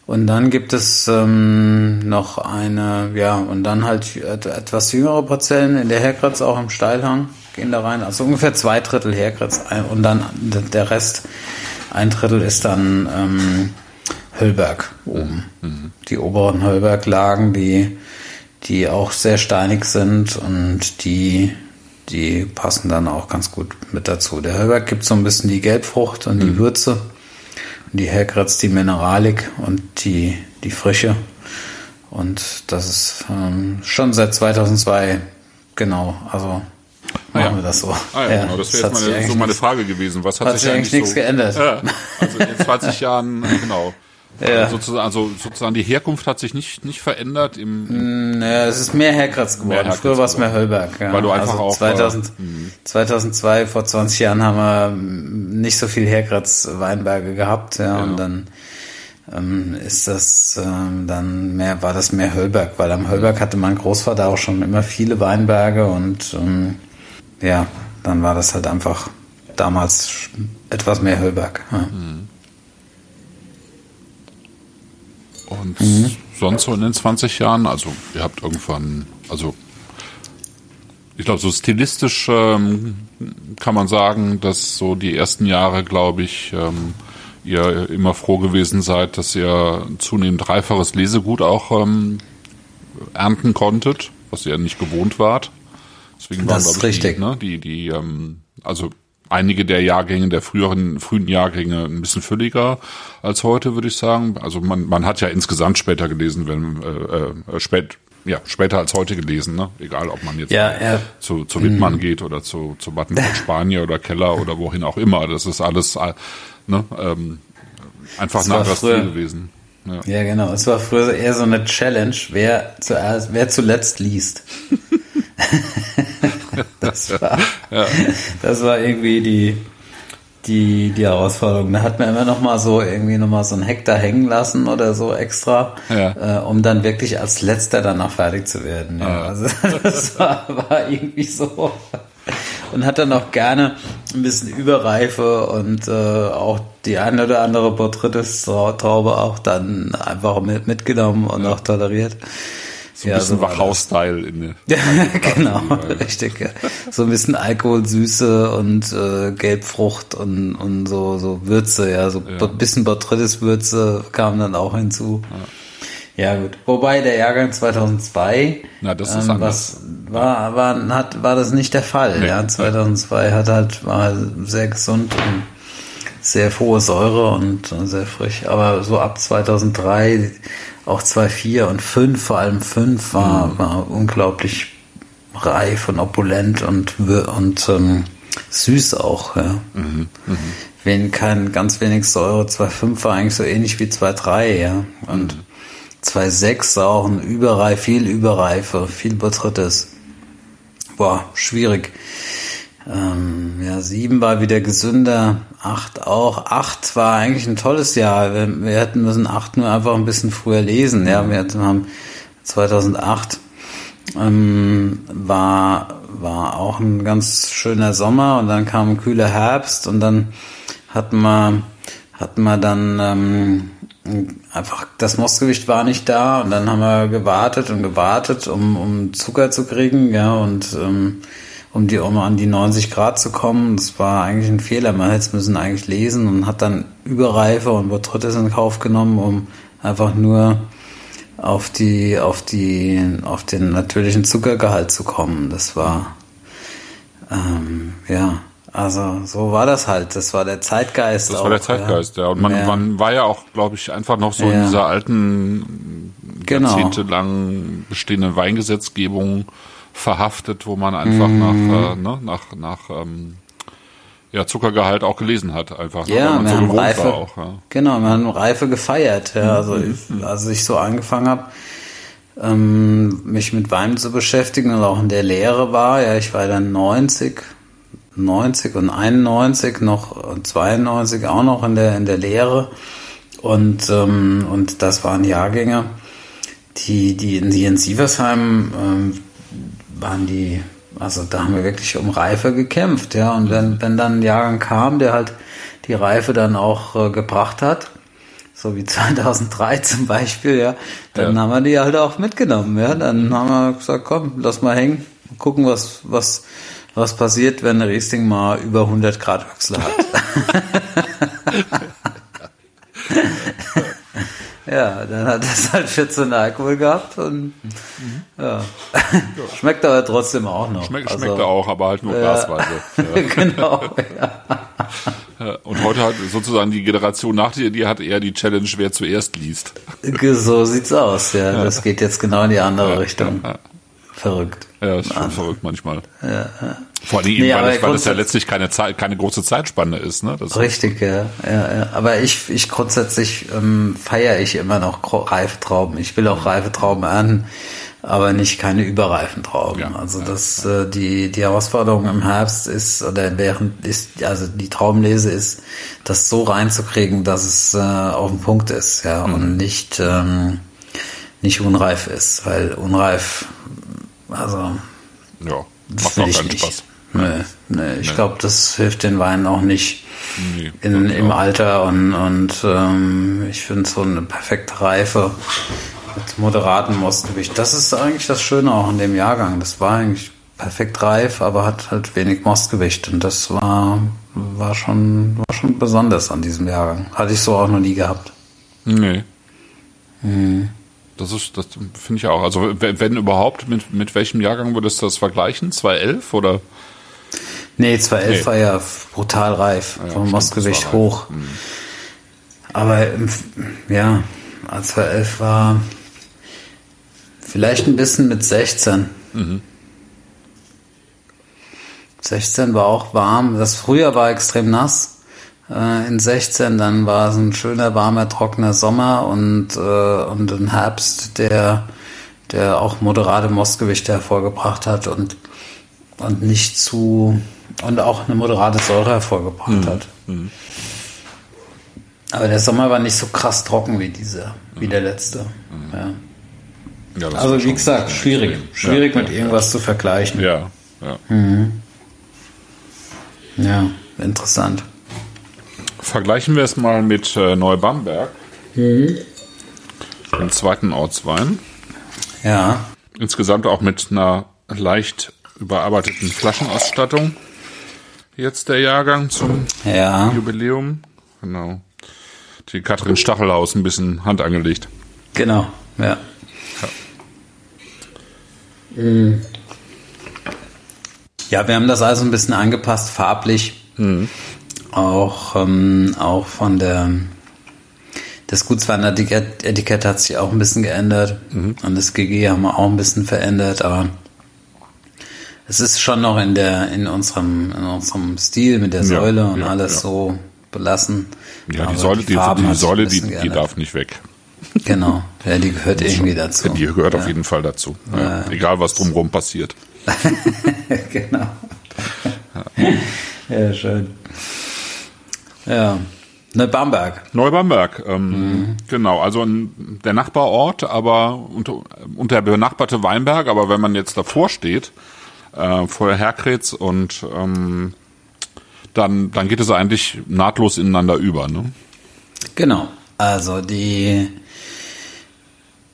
Und dann gibt es ähm, noch eine, ja, und dann halt etwas jüngere Parzellen in der Herkratz auch im Steilhang gehen da rein. Also ungefähr zwei Drittel Herkratz und dann der Rest, ein Drittel ist dann ähm, Höllberg oben. Mhm. Die oberen Höllberglagen, die, die auch sehr steinig sind und die, die passen dann auch ganz gut mit dazu. Der Höllberg gibt so ein bisschen die Gelbfrucht und mhm. die Würze die Herkratz, die Mineralik und die, die Frische. Und das ist ähm, schon seit 2002 genau, also machen ah, ja. wir das so. Ah, ja, ja genau. Das wäre jetzt meine, so meine Frage gewesen. Was hat, hat sich eigentlich, nichts so, geändert? Ja, also in 20 Jahren, genau. Ja. Sozusagen, also sozusagen die Herkunft hat sich nicht, nicht verändert. Im, naja, es ist mehr Herkratz geworden. Mehr Herkratz Früher war es mehr Höllberg. Ja. Weil du einfach also auch... 2000, äh, 2002, vor 20 Jahren haben wir nicht so viel Herkratz-Weinberge gehabt. Ja, ja, Und dann ähm, ist das ähm, dann mehr, war das mehr Höllberg, weil am Höllberg hatte mein Großvater auch schon immer viele Weinberge und ähm, ja, dann war das halt einfach damals etwas mehr Höllberg. Ja. Mhm. Und mhm. sonst so in den 20 Jahren, also ihr habt irgendwann, also ich glaube, so stilistisch ähm, kann man sagen, dass so die ersten Jahre, glaube ich, ähm, ihr immer froh gewesen seid, dass ihr zunehmend reiferes Lesegut auch ähm, ernten konntet, was ihr nicht gewohnt wart. Deswegen waren, das ist richtig. Die, ne, die, die ähm, also einige der Jahrgänge, der früheren, frühen Jahrgänge ein bisschen fülliger als heute, würde ich sagen. Also man, man hat ja insgesamt später gelesen, wenn äh, äh, spät, ja, später als heute gelesen, ne? Egal, ob man jetzt ja, ja. zu, zu Wittmann mhm. geht oder zu, zu von Spanier oder Keller oder wohin auch immer. Das ist alles äh, ne, ähm, einfach nach Stil gewesen. Ja. ja, genau. Es war früher eher so eine Challenge, wer zuerst, wer zuletzt liest. das, war, ja. das war irgendwie die, die, die Herausforderung. Da hat man immer noch mal so irgendwie noch mal so einen Hektar hängen lassen oder so extra, ja. äh, um dann wirklich als letzter danach fertig zu werden. Ja. Also das war, war irgendwie so. Und hat dann auch gerne ein bisschen Überreife und äh, auch die eine oder andere Porträtis-Traube auch dann einfach mit, mitgenommen und auch toleriert. So ein ja, bisschen so Wachhaus-Style in der. Ja, genau, richtig. Ja. So ein bisschen Alkoholsüße und äh, Gelbfrucht und, und so, so Würze, ja, so ja. ein bisschen Botrytis-Würze kam dann auch hinzu. Ja. ja. gut. Wobei der Jahrgang 2002, Na, das ist ähm, was war, war, hat, war das nicht der Fall. Nee. Ja, 2002 hat halt, war sehr gesund und sehr frohe Säure und sehr frisch. Aber so ab 2003 auch 2,4 und 5, vor allem 5 war, mhm. war unglaublich reif und opulent und, und ähm, süß auch. Ja. Mhm. Mhm. Wenn kein ganz wenig Säure, 2,5 war eigentlich so ähnlich wie 2,3, ja. Und mhm. 2,6 auch ein Überreif, viel Überreife, viel Botrytis. Boah, schwierig. Ähm, ja, sieben war wieder gesünder, acht auch. Acht war eigentlich ein tolles Jahr. Wir, wir hätten müssen acht nur einfach ein bisschen früher lesen. Ja, wir haben 2008 ähm, war war auch ein ganz schöner Sommer und dann kam ein kühler Herbst und dann hatten wir hatten wir dann ähm, einfach das Mostgewicht war nicht da und dann haben wir gewartet und gewartet, um um Zucker zu kriegen, ja und ähm, um die um an die 90 Grad zu kommen. Das war eigentlich ein Fehler. Man hätte es müssen eigentlich lesen und hat dann Überreife und Botrytis in Kauf genommen, um einfach nur auf die auf die auf den natürlichen Zuckergehalt zu kommen. Das war ähm, ja also so war das halt. Das war der Zeitgeist. Das auch, war der Zeitgeist, ja. ja. Und man, ja. man war ja auch, glaube ich, einfach noch so ja. in dieser alten, genau. jahrzehntelang bestehenden Weingesetzgebung verhaftet, wo man einfach mm. nach, äh, ne, nach, nach ähm, ja, Zuckergehalt auch gelesen hat, einfach. Ne, ja, ne, man so gewohnt Reife, auch. Ja. Genau, man hat Reife gefeiert. Ja, also mhm. als ich so angefangen habe, ähm, mich mit Wein zu beschäftigen und auch in der Lehre war, ja, ich war dann 90, 90 und 91 noch und 92 auch noch in der in der Lehre und ähm, und das waren Jahrgänge, die die in die in Sieversheim ähm, waren die, also da haben wir wirklich um Reife gekämpft, ja. Und wenn, wenn dann ein Jahrgang kam, der halt die Reife dann auch äh, gebracht hat, so wie 2003 zum Beispiel, ja, dann ja. haben wir die halt auch mitgenommen, ja. Dann haben wir gesagt, komm, lass mal hängen, gucken, was, was, was passiert, wenn der Riesling mal über 100 Grad Wechsel hat. ja, dann hat es halt 14 Alkohol gehabt und mhm. ja. schmeckt aber trotzdem auch noch. Schmeckt, also, schmeckt er auch, aber halt nur glasweise. Ja. genau, ja. Und heute hat sozusagen die Generation nach dir, die hat eher die Challenge, wer zuerst liest. So sieht's aus, ja. Das geht jetzt genau in die andere Richtung. Verrückt. Ja, ist schon verrückt manchmal. Ja. Vor allem, nee, weil, das, weil das ja letztlich keine Zeit, keine große Zeitspanne ist, ne? Das richtig, ja, ja, ja. Aber ich, ich grundsätzlich ähm, feiere ich immer noch reife Trauben. Ich will auch reife Trauben ernten aber nicht keine überreifen Trauben. Ja, also das ja. Äh, die die Herausforderung im Herbst ist oder während ist also die Traubenlese ist, das so reinzukriegen, dass es äh, auf dem Punkt ist, ja mhm. und nicht ähm, nicht unreif ist, weil unreif also ja macht auch keinen Spaß. Nee, nee, ich nee. glaube, das hilft den Weinen auch nicht nee, in, im Alter und, und ähm, ich finde so eine perfekte Reife mit moderatem Mostgewicht. Das ist eigentlich das Schöne auch in dem Jahrgang. Das war eigentlich perfekt reif, aber hat halt wenig Mostgewicht. Und das war, war schon, war schon besonders an diesem Jahrgang. Hatte ich so auch noch nie gehabt. Nee. Mhm. Das ist, das finde ich auch. Also, wenn, wenn, überhaupt, mit, mit welchem Jahrgang würdest du das vergleichen? 2011 oder? Nee, 2011 nee. war ja brutal reif. Ja, vom Mostgewicht hoch. Mhm. Aber, ja, 2011 war, Vielleicht ein bisschen mit 16. Mhm. 16 war auch warm. Das Frühjahr war extrem nass. Äh, in 16 dann war es ein schöner, warmer, trockener Sommer und, äh, und ein Herbst, der, der auch moderate Mostgewichte hervorgebracht hat und, und nicht zu und auch eine moderate Säure hervorgebracht mhm. hat. Mhm. Aber der Sommer war nicht so krass trocken wie dieser, wie der letzte. Mhm. Ja. Ja, also wie gesagt, schwierig. Schwierig ja, mit irgendwas zu vergleichen. Ja, ja. Mhm. Ja, interessant. Vergleichen wir es mal mit äh, Neubamberg. Mhm. Dem zweiten Ortswein. Ja. Insgesamt auch mit einer leicht überarbeiteten Flaschenausstattung. Jetzt der Jahrgang zum ja. Jubiläum. Genau. Die Katrin Stachelhaus ein bisschen Hand angelegt. Genau, ja. Mhm. Ja, wir haben das also ein bisschen angepasst, farblich. Mhm. Auch, ähm, auch von der, das Gutswein-Etikett hat sich auch ein bisschen geändert. Mhm. Und das GG haben wir auch ein bisschen verändert, aber es ist schon noch in der, in unserem, in unserem Stil mit der Säule ja, und ja, alles ja. so belassen. Ja, die Säule, die, die, die Säule, die, die darf nicht weg. Genau, ja, die gehört irgendwie dazu. Die gehört auf jeden Fall dazu. Egal, was drumherum passiert. genau. Ja. schön. Ja. Neubamberg. Neubamberg, ähm, mhm. genau. Also ein, der Nachbarort, aber unter, unter der benachbarte Weinberg, aber wenn man jetzt davor steht, äh, vor Herkretz und ähm, dann, dann geht es eigentlich nahtlos ineinander über, ne? Genau. Also die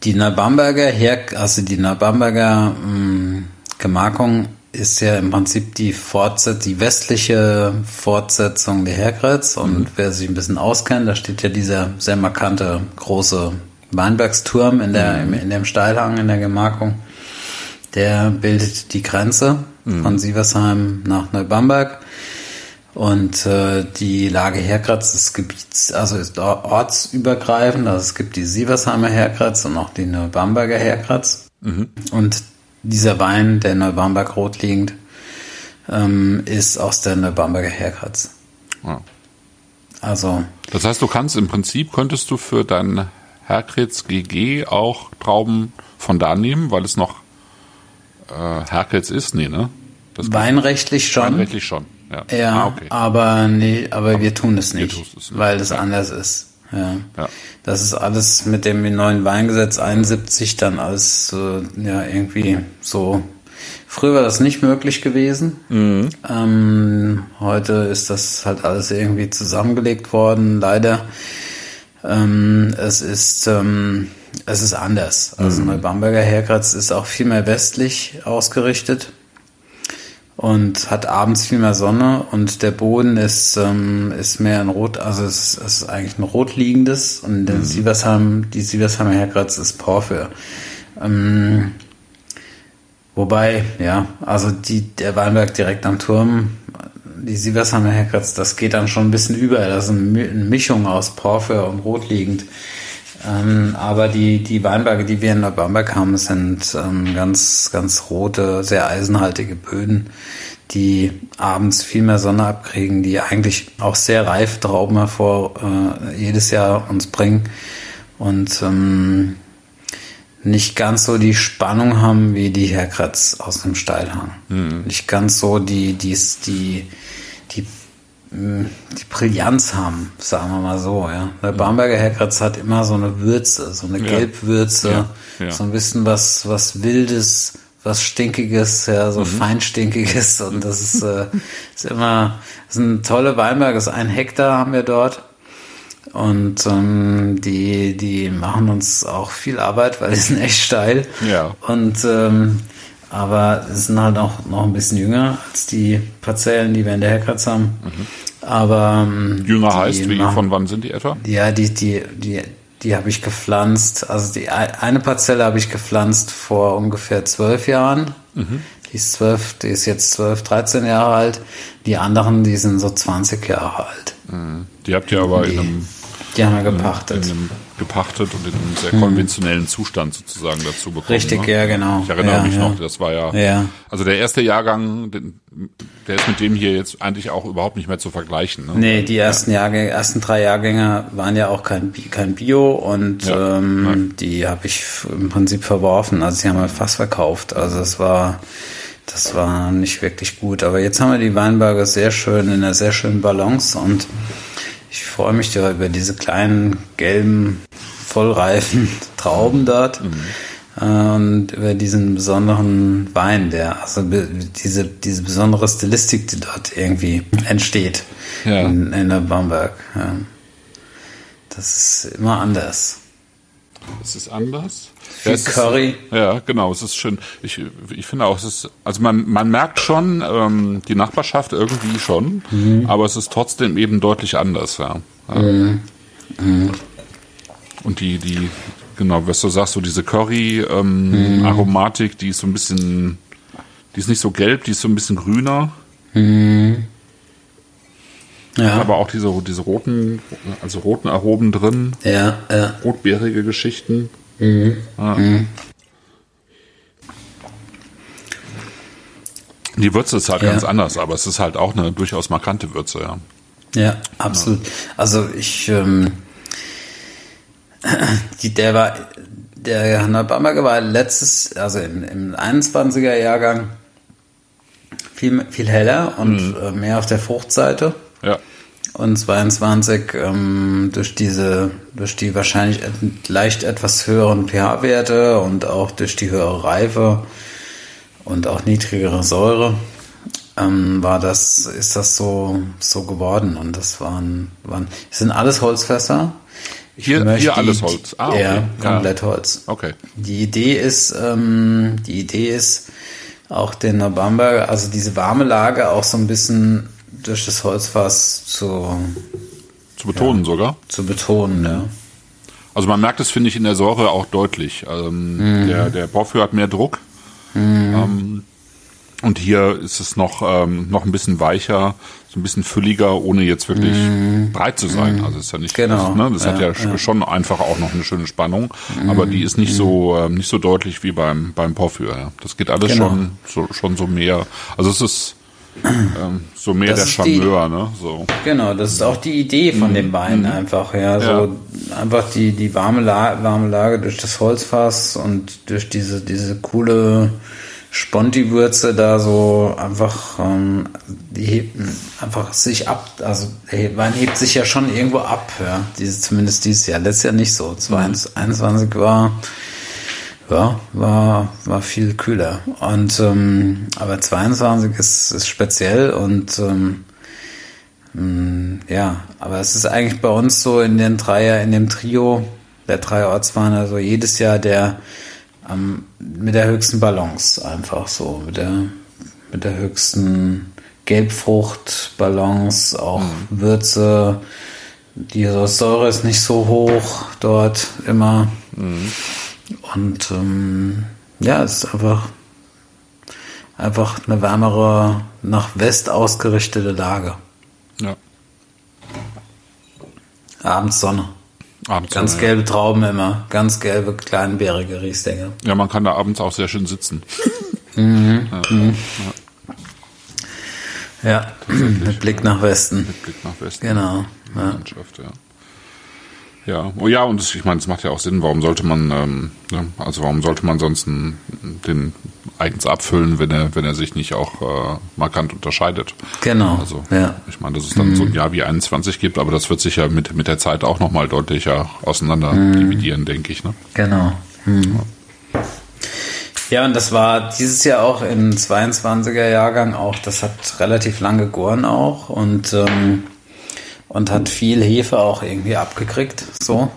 die Neubamberger Her also die Neubamberger hm, Gemarkung ist ja im Prinzip die Fortsetzung, die westliche Fortsetzung der Herkretz. Und mhm. wer sich ein bisschen auskennt, da steht ja dieser sehr markante große Weinbergsturm in der, mhm. in dem Steilhang in der Gemarkung. Der bildet die Grenze mhm. von Sieversheim nach Neubamberg. Und äh, die Lage Herkratz des Gebiets, also ist ortsübergreifend. Also es gibt die Sieversheimer Herkratz und auch die Neubamberger Herkratz. Mhm. Und dieser Wein, der Neubamberg rot liegend, ähm, ist aus der Neubamberger Herkratz. Ja. Also. Das heißt, du kannst im Prinzip, könntest du für dein Herkritz GG auch Trauben von da nehmen, weil es noch äh, Herkritz ist? Nee, ne? Weinrechtlich schon. Weinrechtlich schon. Ja, ja ah, okay. aber nee, aber wir tun es nicht, es nicht weil es ja. anders ist. Ja. ja. Das ist alles mit dem neuen Weingesetz 71 dann alles äh, ja irgendwie so. Früher war das nicht möglich gewesen. Mhm. Ähm, heute ist das halt alles irgendwie zusammengelegt worden, leider. Ähm, es ist ähm, es ist anders. Also mhm. Bamberger Herkratz ist auch viel mehr westlich ausgerichtet und hat abends viel mehr Sonne und der Boden ist, ähm, ist mehr ein Rot, also es ist, es ist eigentlich ein rot liegendes und der mhm. Sieversheim, die Sieversheimer Herkratz ist Porphyr. Ähm, wobei, ja, also die, der Weinberg direkt am Turm, die Sieversheimer Herkratz, das geht dann schon ein bisschen über. Das ist eine Mischung aus Porphyr und Rotliegend. Ähm, aber die, die Weinberge, die wir in Neubamberg haben, sind ähm, ganz, ganz rote, sehr eisenhaltige Böden, die abends viel mehr Sonne abkriegen, die eigentlich auch sehr reife Trauben hervor äh, jedes Jahr uns bringen und ähm, nicht ganz so die Spannung haben wie die Herkratz aus dem Steilhang. Mhm. Nicht ganz so die, die, die, die die Brillanz haben, sagen wir mal so, ja. Der Bamberger Herkratz hat immer so eine Würze, so eine ja. Gelbwürze, ja. Ja. so ein bisschen was, was Wildes, was Stinkiges, ja, so mhm. Feinstinkiges und das ist, äh, ist immer, das sind tolle Weinberge, das ist ein Hektar haben wir dort und ähm, die, die machen uns auch viel Arbeit, weil die sind echt steil. Ja. Und ähm, aber es sind halt auch noch ein bisschen jünger als die Parzellen, die wir in der Herkratz haben. Mhm. Aber ähm, jünger heißt, wie machen, von wann sind die etwa? Ja, die die die die habe ich gepflanzt. Also die eine Parzelle habe ich gepflanzt vor ungefähr zwölf Jahren. Mhm. Die ist zwölf, die ist jetzt zwölf, dreizehn Jahre alt. Die anderen, die sind so 20 Jahre alt. Mhm. Die habt ihr aber die, in einem die haben wir gepachtet. In einem gepachtet und in einem sehr konventionellen Zustand sozusagen dazu bekommen. Richtig, ne? ja, genau. Ich erinnere ja, mich ja. noch, das war ja, ja, also der erste Jahrgang, der ist mit dem hier jetzt eigentlich auch überhaupt nicht mehr zu vergleichen. Ne? Nee, die ersten Jahrgänge, ersten drei Jahrgänge waren ja auch kein, kein Bio und ähm, die habe ich im Prinzip verworfen. Also sie haben wir fast verkauft. Also es war, das war nicht wirklich gut. Aber jetzt haben wir die Weinberge sehr schön in einer sehr schönen Balance und ich freue mich da über diese kleinen gelben, vollreifen Trauben dort. äh, Und über diesen besonderen Wein, der, also diese, diese besondere Stilistik, die dort irgendwie entsteht Ja. in, in der Bamberg. Ja. Das ist immer anders. Es ist anders. Viel ist- Curry. Ja, genau, es ist schön. Ich, ich finde auch, es ist, also man, man merkt schon, ähm, die Nachbarschaft irgendwie schon, Mhm. aber es ist trotzdem eben deutlich anders, ja. ja. Mhm. Und die, die, genau, was du sagst, so diese Mhm. Curry-Aromatik, die ist so ein bisschen, die ist nicht so gelb, die ist so ein bisschen grüner. Ja, Aber auch diese, diese roten, also roten Aromen drin, ja, ja. rotbeerige Geschichten. Mhm. Ja. Die Würze ist halt Ja. ganz anders, aber es ist halt auch eine durchaus markante Würze, ja. Ja, absolut. Also ich, ähm, die, der war, der Neubamberger war letztes, also im, im 21er Jahrgang viel, viel heller und äh, mehr auf der Fruchtseite. Ja. Und 22 ähm, durch diese, durch die wahrscheinlich leicht etwas höheren pH-Werte und auch durch die höhere Reife und auch niedrigere Säure ähm, war das, ist das so, so geworden. Und das waren, waren, das sind alles Holzfässer. Ich Hier- hier die- alles Holz. Ah, okay. Ja, Ja. komplett Holz. Okay. Die Idee ist, ähm, die Idee ist, auch den Bamberg, also diese warme Lage auch so ein bisschen durch das Holzfass zu, Zu betonen sogar. zu betonen, ja. Also man merkt es, finde ich, in der Säure auch deutlich. Ähm, Mhm. Der, der Porphyr hat mehr Druck. Ähm, und hier ist es noch, ähm, noch ein bisschen weicher, so ein bisschen fülliger, ohne jetzt wirklich breit zu sein. Also es ist ja nicht, Mhm. Genau. das, ne, das hat ja, Ja, schon einfach auch noch eine schöne Spannung, aber die ist nicht so ähm, nicht so deutlich wie beim beim Porphyr. Ja. Das geht alles Genau. schon so schon so mehr. Also es ist ähm, so mehr Das der ist die- Charmeur, ne? So. Genau, das ist auch die Idee von dem Wein einfach, ja, so einfach die die warme La warme Lage durch das Holzfass und durch diese diese coole Sponti-Würze da so einfach ähm, die hebt einfach sich ab, also der Wein hebt sich ja schon irgendwo ab, ja, diese zumindest dieses Jahr, letztes Jahr nicht so, 2021 war ja, war, war viel kühler. Und ähm, aber 22 ist, ist speziell und ähm, Mm, ja, aber es ist eigentlich bei uns so in den Dreier, in dem Trio der drei Ortsweine, also jedes Jahr der ähm, mit der höchsten Balance einfach so, mit der, mit der höchsten Gelbfruchtbalance, auch mhm. Würze, die Säure ist nicht so hoch dort immer. Mhm. Und ähm, ja, es ist einfach, einfach eine wärmere, nach West ausgerichtete Lage. Ja. Abends Sonne. Abends ganz Sonne, gelbe ja. Trauben immer, ganz gelbe, kleinbärige Rieslinge. Ja, man kann da abends auch sehr schön sitzen. mhm. Ja. Mhm. ja. ja. mit Blick nach Westen. Mit Blick nach Westen. Genau. Landschaft, ja. Ja, oh ja, und das, ich meine, es macht ja auch Sinn, warum sollte man, ähm, ja, also warum sollte man sonst den eigens abfüllen, wenn er, wenn er sich nicht auch äh, markant unterscheidet. Genau. Also ja. ich meine, dass es dann mhm. so ein Jahr wie 21 gibt, aber das wird sich ja mit, mit der Zeit auch nochmal deutlicher auseinander mhm. dividieren, denke ich. Ne? Genau. Mhm. Ja. ja, und das war dieses Jahr auch im 22er Jahrgang auch, das hat relativ lange gegoren auch und ähm, und hat viel Hefe auch irgendwie abgekriegt. So.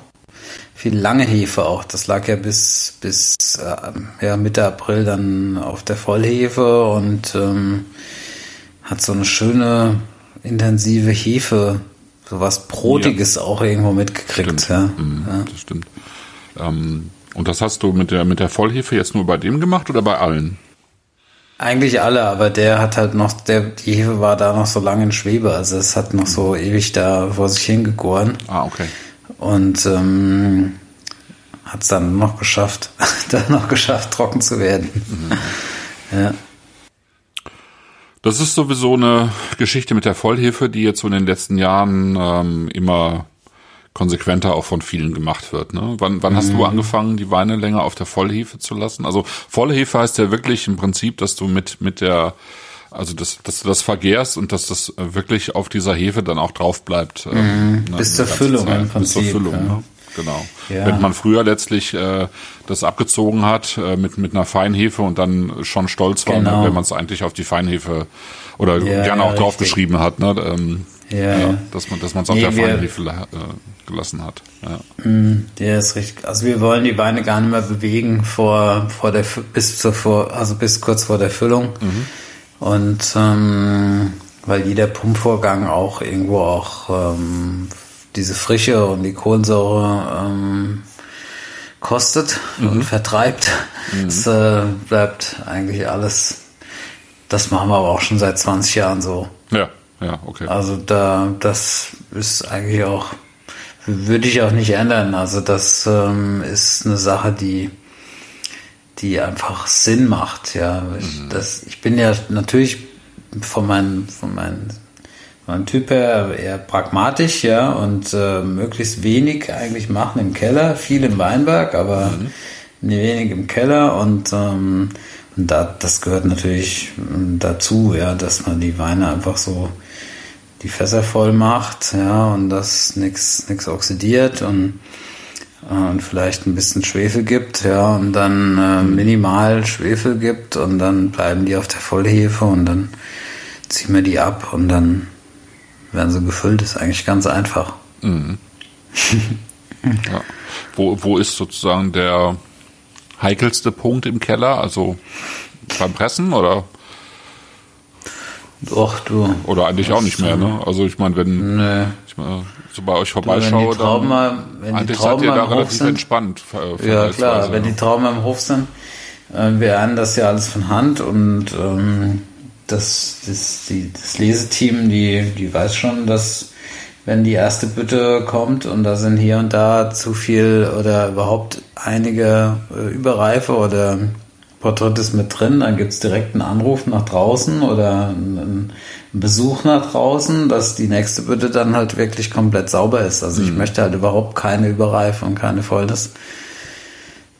Viel lange Hefe auch. Das lag ja bis, bis äh, ja, Mitte April dann auf der Vollhefe und ähm, hat so eine schöne, intensive Hefe, so was Brotiges ja. auch irgendwo mitgekriegt. Stimmt. Ja. Mhm, ja. Das stimmt. Ähm, und das hast du mit der, mit der Vollhefe jetzt nur bei dem gemacht oder bei allen? Eigentlich alle, aber der hat halt noch, der, die Hefe war da noch so lange in Schwebe, also es hat noch so ewig da vor sich hingegoren. Ah, okay. Und ähm, hat es dann noch geschafft, dann noch geschafft, trocken zu werden. Mhm. ja. Das ist sowieso eine Geschichte mit der Vollhefe, die jetzt so in den letzten Jahren ähm, immer konsequenter auch von vielen gemacht wird. Ne? Wann, wann mhm. hast du mhm. angefangen, die Weine länger auf der Vollhefe zu lassen? Also Vollhefe heißt ja wirklich im Prinzip, dass du mit mit der also dass, dass du das vergärst und dass das wirklich auf dieser Hefe dann auch drauf bleibt. Ähm, mhm. ne, bis zur Füllung Zeit, im Prinzip. Bis zur Füllung, ja. ne? Genau. Ja. Wenn man früher letztlich äh, das abgezogen hat äh, mit, mit einer Feinhefe und dann schon stolz war, ne, genau. wenn man es eigentlich auf die Feinhefe oder ja, gerne auch draufgeschrieben hat, ne? Ähm, ja, ja, dass man dass man es auf nee, der Feinhefe äh, gelassen hat. Ja. Mm, der ist richtig. Also wir wollen die Weine gar nicht mehr bewegen vor vor der bis zur vor also bis kurz vor der Füllung mhm. und ähm, weil jeder Pumpvorgang auch irgendwo auch ähm, diese Frische und die Kohlensäure ähm, kostet mhm. und vertreibt. Mhm. Es äh, bleibt eigentlich alles. Das machen wir aber auch schon seit 20 Jahren so. Ja, ja, okay. Also da, das ist eigentlich auch, würde ich auch nicht ändern. Also das ähm, ist eine Sache, die, die einfach Sinn macht. Ja, ich, mhm. das, ich bin ja natürlich von meinen, von meinen mein Typ her eher pragmatisch, ja, und äh, möglichst wenig eigentlich machen im Keller, viel im Weinberg, aber mhm. wenig im Keller und, ähm, und da, das gehört natürlich ähm, dazu, ja, dass man die Weine einfach so die Fässer voll macht, ja, und dass nichts nichts oxidiert und äh, und vielleicht ein bisschen Schwefel gibt, ja, und dann äh, minimal Schwefel gibt und dann bleiben die auf der Vollhefe und dann ziehen wir die ab und dann werden sie gefüllt, ist eigentlich ganz einfach. Mhm. ja. wo, wo ist sozusagen der heikelste Punkt im Keller? Also beim Pressen oder? Doch, du. Oder eigentlich auch nicht mehr, ne? Also ich meine, wenn nee. ich mal so bei euch vorbeischaue, du, dann mal, wenn eigentlich die Trauben seid ihr da relativ sind, entspannt. Ja klar, wenn die Trauben im Hof sind, äh, wir ernten das ja alles von Hand und ähm, das, das, die, das Leseteam, die, die weiß schon, dass wenn die erste Bütte kommt und da sind hier und da zu viel oder überhaupt einige äh, Überreife oder Porträts mit drin, dann gibt's direkt einen Anruf nach draußen oder einen, Besuch nach draußen, dass die nächste Bütte dann halt wirklich komplett sauber ist. Also ich mhm. möchte halt überhaupt keine Überreife und keine Fäulnis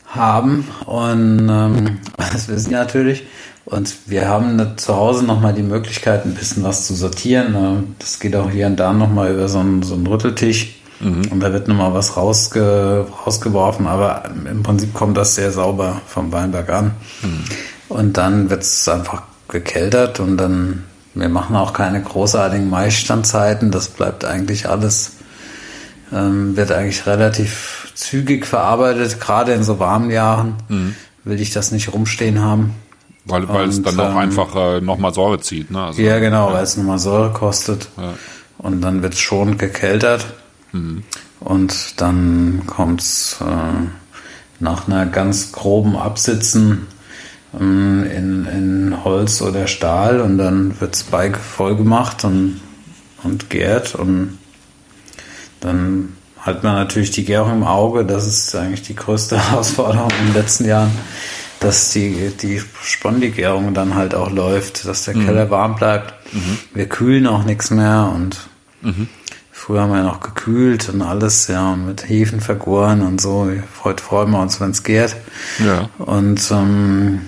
haben. Und ähm, das wissen die natürlich. Und wir haben zu Hause nochmal die Möglichkeit, ein bisschen was zu sortieren. Ne? Das geht auch hier und da nochmal über so einen, so einen Rütteltisch. Mhm. Und da wird nochmal was rausge, rausgeworfen. Aber im Prinzip kommt das sehr sauber vom Weinberg an. Mhm. Und dann wird es einfach gekeltert und dann wir machen auch keine großartigen Maisstandzeiten. Das bleibt eigentlich alles, ähm, wird eigentlich relativ zügig verarbeitet. Gerade in so warmen Jahren mhm. will ich das nicht rumstehen haben. Weil, weil es dann ähm, auch einfach äh, nochmal Säure zieht, ne? Also, ja, genau, ja. weil es nochmal Säure kostet. Ja. Und dann wird es schon gekeltert. Mhm. Und dann kommt es äh, nach einer ganz groben Absitzen ähm, in, in Holz oder Stahl und dann wird Bike voll gemacht und, und gärt und dann hat man natürlich die Gärung im Auge. Das ist eigentlich die größte Herausforderung in den letzten Jahren, dass die, die Spondigärung dann halt auch läuft, dass der mhm. Keller warm bleibt. Mhm. Wir kühlen auch nichts mehr und mhm. Früher haben wir ja noch gekühlt und alles, ja, mit Hefen vergoren und so. Heute freuen wir uns, wenn es gärt. Ja. Und ähm,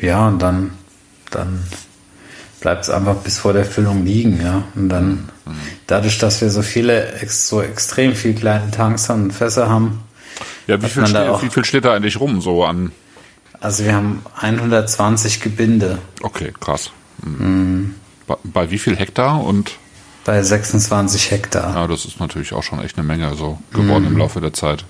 ja, und dann, dann bleibt es einfach bis vor der Füllung liegen, ja. Und dann, mhm. dadurch, dass wir so viele, so extrem viel kleine Tanks und Fässer haben. Ja, wie viel, steht, auch, wie viel steht da eigentlich rum, so an? Also wir haben 120 Gebinde. Okay, krass. Mhm. Mhm. Bei, bei, wie viel Hektar und? Bei 26 Hektar. Ja, das ist natürlich auch schon echt eine Menge so geworden im mhm. Laufe der Zeit.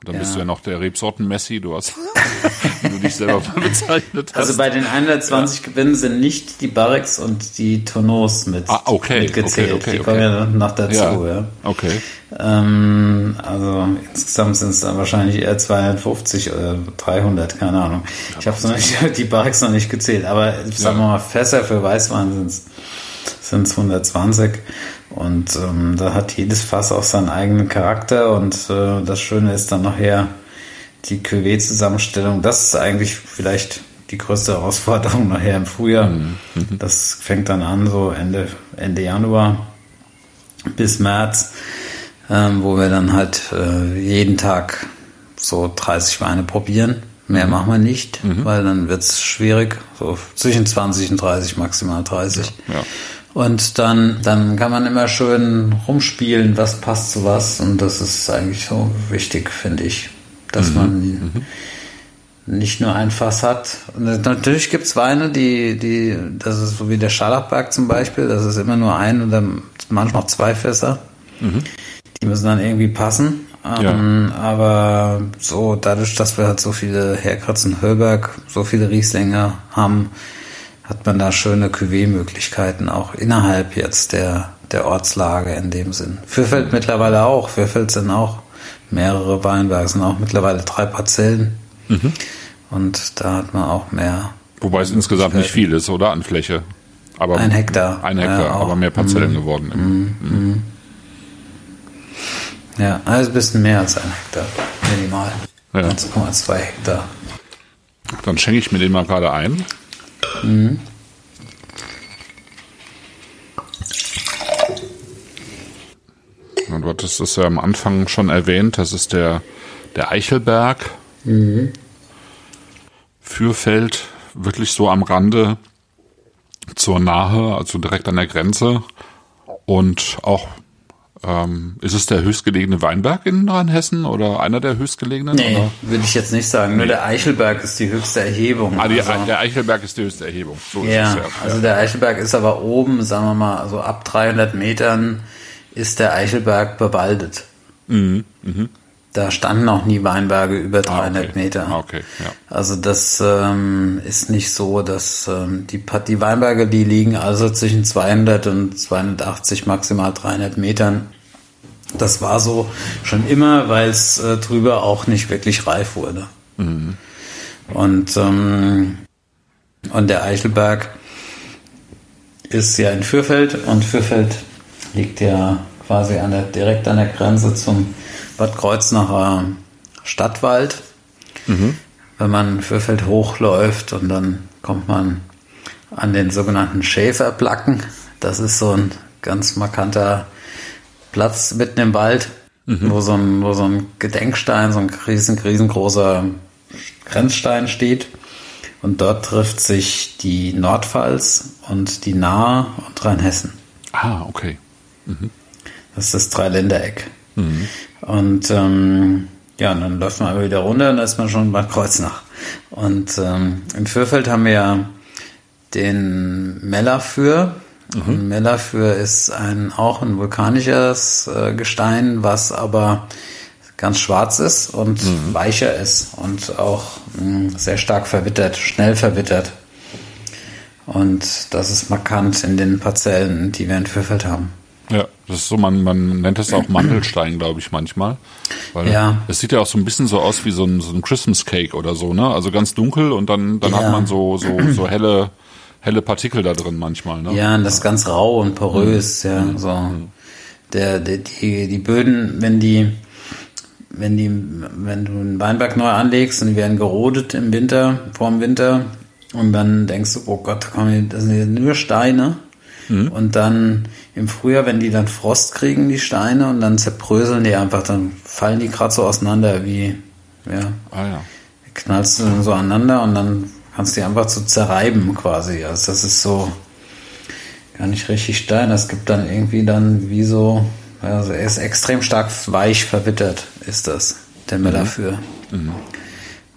Und dann ja. bist du ja noch der Rebsorten-Messi, du hast, wie du dich selber bezeichnet hast. Also bei den 120 ja. Gewinnen sind nicht die Barrix und die Tourneaus mit ah, okay, mitgezählt. Okay, okay, die kommen ja noch dazu, ja. ja. Okay. Ähm, also insgesamt sind es dann wahrscheinlich eher 250 oder 300, keine Ahnung. ich habe die Barrix noch nicht gezählt, aber sagen wir mal, Fässer für Weißwein sind es sind es 120. Und ähm, da hat jedes Fass auch seinen eigenen Charakter und äh, das Schöne ist dann nachher die Cuvée-Zusammenstellung. Das ist eigentlich vielleicht die größte Herausforderung nachher im Frühjahr. Mhm. mhm. Das fängt dann an, so Ende, Ende Januar bis März, ähm, wo wir dann halt äh, jeden Tag so 30 Weine probieren. Mehr mhm. machen wir nicht, mhm. weil dann wird es schwierig. So zwischen 20 und 30, maximal 30. Ja, ja. Und dann, dann kann man immer schön rumspielen, was passt zu was. Und das ist eigentlich so wichtig, finde ich, dass mhm. man mhm. nicht nur ein Fass hat. Und natürlich gibt es Weine, die, die, das ist so wie der Scharlachberg zum Beispiel, das ist immer nur ein oder manchmal auch zwei Fässer. Mhm. Die müssen dann irgendwie passen. Ja. Ähm, aber so dadurch, dass wir halt so viele Herkratz und Hörberg, so viele Rieslinge haben, hat man da schöne Cuvée-Möglichkeiten auch innerhalb jetzt der, der Ortslage in dem Sinn. Fürfeld mittlerweile auch. Fürfeld sind auch mehrere Weinberge, sind auch mittlerweile drei Parzellen. Mhm. Und da hat man auch mehr. Wobei es insgesamt nicht viel ist, oder? An Fläche. Aber ein Hektar. Ein Hektar, ja, aber mehr Parzellen mhm. geworden. Mhm. Ja, also ein bisschen mehr als ein Hektar. Minimal. Ja. 1,2 Hektar. Dann schenke ich mir den mal gerade ein. Mhm. du hattest es ja am Anfang schon erwähnt, das ist der, der Eichelberg. Mhm. Fürfeld, wirklich so am Rande zur Nahe, also direkt an der Grenze. Und auch ähm, ist es der höchstgelegene Weinberg in Rheinhessen oder einer der höchstgelegenen? Nee, würde ich jetzt nicht sagen. Nee. Nur der Eichelberg ist die höchste Erhebung. Ah, die, also, der Eichelberg ist die höchste Erhebung. So ja, es, ja, also der Eichelberg ist aber oben, sagen wir mal, also ab 300 Metern ist der Eichelberg bewaldet. Mhm. Mhm. Da standen auch nie Weinberge über 300 ah, okay. Meter. Ah, okay, ja. Also das ähm, ist nicht so, dass ähm, die, die Weinberge, die liegen also zwischen 200 und 280, maximal 300 Metern. Das war so schon immer, weil es äh, drüber auch nicht wirklich reif wurde. Mhm. Und, ähm, und der Eichelberg ist ja in Fürfeld und Fürfeld liegt ja quasi an der, direkt an der Grenze zum Bad Kreuznacher Stadtwald. Mhm. Wenn man Fürfeld hochläuft und dann kommt man an den sogenannten Schäferplacken. Das ist so ein ganz markanter Platz mitten im Wald, mhm. wo, so ein, wo so ein Gedenkstein, so ein riesen, riesengroßer Grenzstein steht. Und dort trifft sich die Nordpfalz und die Nahe und Rheinhessen. Ah, okay. Mhm. Das ist das Dreiländereck. Mhm. Und ähm, ja, und dann läuft man aber wieder runter und dann ist man schon bei Kreuznach. Und ähm, in Fürfeld haben wir ja den Mellafür. Mhm. Mellafür ist ein, auch ein vulkanisches äh, Gestein, was aber ganz schwarz ist und mhm. weicher ist und auch mh, sehr stark verwittert, schnell verwittert. Und das ist markant in den Parzellen, die wir entwürfelt haben. Ja, das ist so, man, man nennt es auch Mandelstein, glaube ich, manchmal. Weil ja. Es sieht ja auch so ein bisschen so aus wie so ein, so ein Christmas Cake oder so, ne? Also ganz dunkel und dann, dann ja. hat man so, so, so helle, helle Partikel da drin manchmal, ne? Ja, und das ist ganz rau und porös, mhm. ja, mhm. so. Der, der, die, die Böden, wenn die, wenn die, wenn du einen Weinberg neu anlegst und die werden gerodet im Winter, vor dem Winter, und dann denkst du, oh Gott, das sind nur Steine. Mhm. Und dann im Frühjahr, wenn die dann Frost kriegen, die Steine, und dann zerbröseln die einfach, dann fallen die gerade so auseinander wie, ja. Ah, ja. Knallst du dann so aneinander und dann kannst du die einfach so zerreiben quasi. Also das ist so gar nicht richtig Stein. Das gibt dann irgendwie dann wie so, also er ist extrem stark weich verwittert, ist das, der Miller für. Mhm. mhm.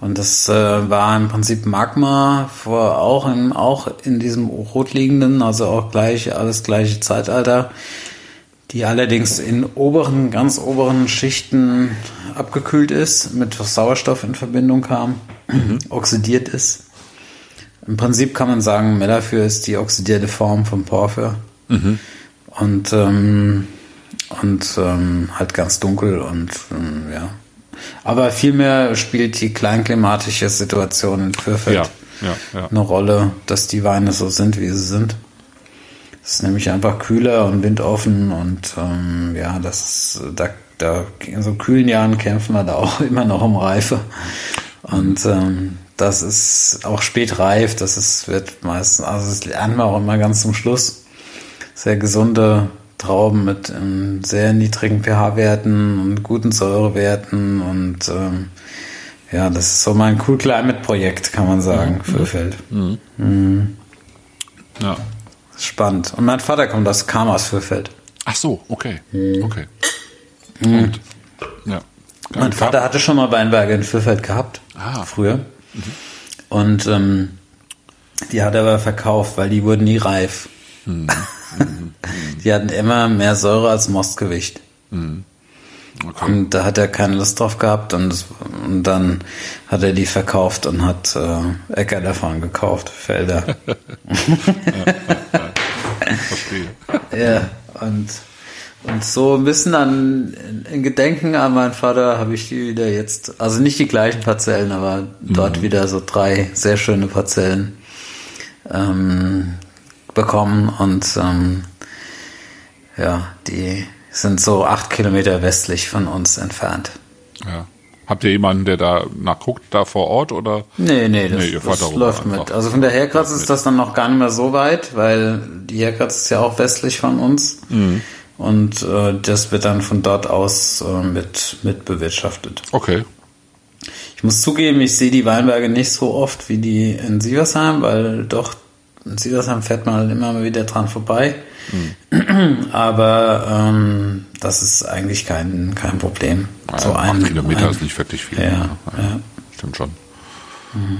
Und das äh, war im Prinzip Magma vor auch in, auch in diesem rotliegenden, also auch gleich alles gleiche Zeitalter, die allerdings in oberen, ganz oberen Schichten abgekühlt ist, mit Sauerstoff in Verbindung kam, mhm. oxidiert ist. Im Prinzip kann man sagen, Mellafür ist die oxidierte Form von Porphyr. Mhm. Und, ähm, und ähm, halt ganz dunkel und ähm, ja, aber vielmehr spielt die kleinklimatische Situation in Fürfeld ja, ja, ja. eine Rolle, dass die Weine so sind, wie sie sind. Es ist nämlich einfach kühler und windoffen und ähm, ja, das ist, da, da in so kühlen Jahren kämpfen wir da auch immer noch um Reife. Und ähm, das ist auch spät reif, das ist, wird meistens, also das lernen wir auch immer ganz zum Schluss. Sehr gesunde Trauben mit ähm, sehr niedrigen pH-Werten und guten Säurewerten und ähm, ja, das ist so mein Cool Climate Projekt, kann man sagen, mhm. Fürfeld. Mhm. Mhm. Ja. Spannend. Und mein Vater kommt aus kam aus Fürfeld. Ach so, okay. Mhm. Okay. Mhm. Und, ja. Mein Vater hatte schon mal Weinberge in Fürfeld gehabt. Ah. Früher. Mhm. Und ähm, die hat er aber verkauft, weil die wurden nie reif. Mhm. Die hatten immer mehr Säure als Mostgewicht. Mhm. Okay. Und da hat er keine Lust drauf gehabt und, und dann hat er die verkauft und hat äh, Äcker davon gekauft, Felder. ja, ja, ja. Verstehe. ja, und, und so ein bisschen an, in Gedenken an meinen Vater habe ich die wieder jetzt, also nicht die gleichen Parzellen, aber dort mhm. wieder so drei sehr schöne Parzellen ähm, bekommen und ähm, ja, die sind so acht Kilometer westlich von uns entfernt. Ja. Habt ihr jemanden, der da nachguckt, da vor Ort oder? Nee, nee, das, nee, das läuft mit. Also von der Herkratz ist das dann noch gar nicht mehr so weit, weil die Herkratz ist ja auch westlich von uns. Mhm. Und äh, das wird dann von dort aus äh, mit, mit bewirtschaftet. Okay. Ich muss zugeben, ich sehe die Weinberge nicht so oft wie die in Sieversheim, weil doch in Sieversheim fährt man halt immer mal wieder dran vorbei. Mhm. Aber ähm, das ist eigentlich kein, kein Problem. Ja, so ein, Kilometer ein, ist nicht wirklich viel. Ja, ja. ja. Stimmt schon. Mhm.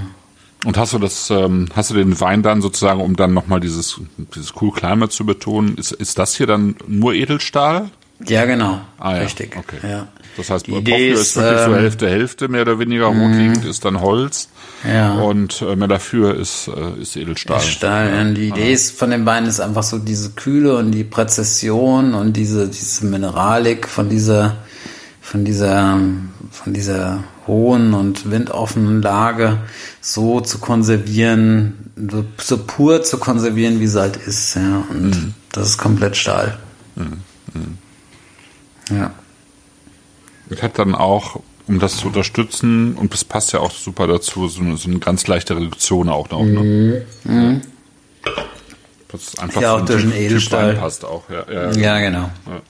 Und hast du das, ähm, hast du den Wein dann sozusagen, um dann nochmal dieses, dieses Cool Climate zu betonen, ist, ist das hier dann nur Edelstahl? Ja, genau. Ah, Richtig. Okay. Ja. Das heißt, die Idee ist, ist wirklich ähm, so Hälfte, Hälfte, mehr oder weniger. Rotliegend ist dann Holz. Ja. Und äh, mehr dafür ist, äh, ist Edelstahl. Stahl. Ja. Die Idee ja. ist von dem Wein ist einfach so diese Kühle und die Präzision und diese, diese Mineralik von dieser, von dieser, von dieser hohen und windoffenen Lage so zu konservieren, so pur zu konservieren, wie sie halt ist. Ja. Und mhm. das ist komplett Stahl. Mhm. Mhm. Ja. Ich hat dann auch, um das zu unterstützen, und das passt ja auch super dazu, so eine, so eine ganz leichte Reduktion auch noch. Ne? Mhm. Das einfach ja, auch durch den Edelstahl passt auch. Ja, ja, ja genau. Ja.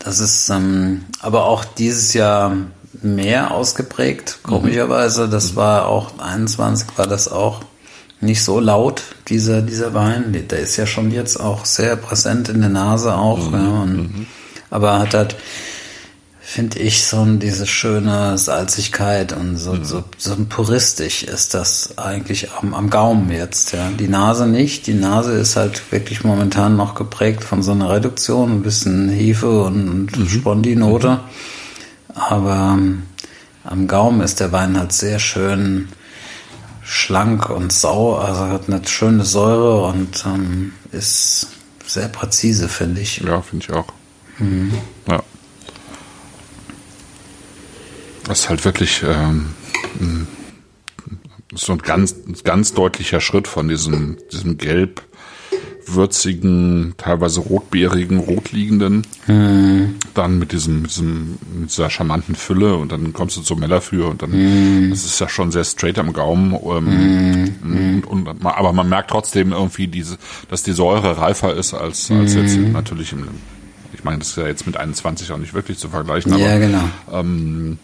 Das ist ähm, aber auch dieses Jahr mehr ausgeprägt, komischerweise. Das mhm. war auch 21 war das auch nicht so laut, dieser, dieser Wein. Der ist ja schon jetzt auch sehr präsent in der Nase auch. Mhm. Ja, und, mhm. Aber hat halt finde ich, so diese schöne Salzigkeit und so, mhm. so, so puristisch ist das eigentlich am, am Gaumen jetzt. Ja. Die Nase nicht. Die Nase ist halt wirklich momentan noch geprägt von so einer Reduktion, ein bisschen Hefe und, mhm. Spondinote. Mhm. Aber ähm, am Gaumen ist der Wein halt sehr schön schlank und sau, also hat eine schöne Säure und ähm, ist sehr präzise, finde ich. Ja, finde ich auch. Mhm. Ja. Das ist halt wirklich ähm, so ein ganz, ganz deutlicher Schritt von diesem, diesem Gelb würzigen, teilweise rotbeerigen, rotliegenden, hm. dann mit diesem, mit diesem, mit dieser charmanten Fülle und dann kommst du zum Mellerführ und dann, hm. das ist ja schon sehr straight am Gaumen, ähm, hm. und, und, aber man merkt trotzdem irgendwie diese, dass die Säure reifer ist als, als jetzt hm. natürlich im, ich meine, das ist ja jetzt mit 21 auch nicht wirklich zu vergleichen, aber, ja, genau. ähm,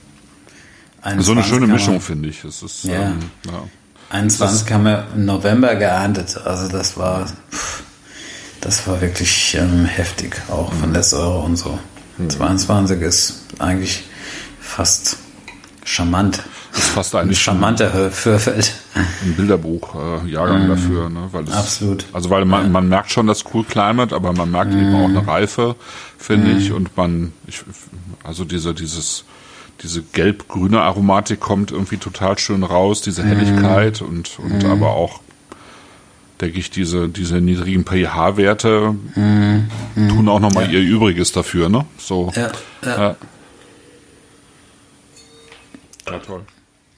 so eine schöne Mischung, finde ich. Es ist, ja. Ähm, ja. 21 haben wir im November geerntet. Also das war, das war wirklich ähm, heftig, auch von der Säure und so. Mhm. 22 ist eigentlich fast charmant. Ist fast eigentlich ein charmanter Fürfeld. Ein Bilderbuch, äh, mm, dafür, ne? Weil es, absolut. Also weil man, man merkt schon das Cool Climate, aber man merkt mm. eben auch eine Reife, finde mm. ich. Und man, ich, also diese, dieses, diese gelb-grüne Aromatik kommt irgendwie total schön raus, diese Helligkeit mm. und, und mm. aber auch, denke ich, diese, diese niedrigen pH-Werte mm. tun auch nochmal ja. ihr Übriges dafür, ne? So. Ja, ja. ja. ja toll.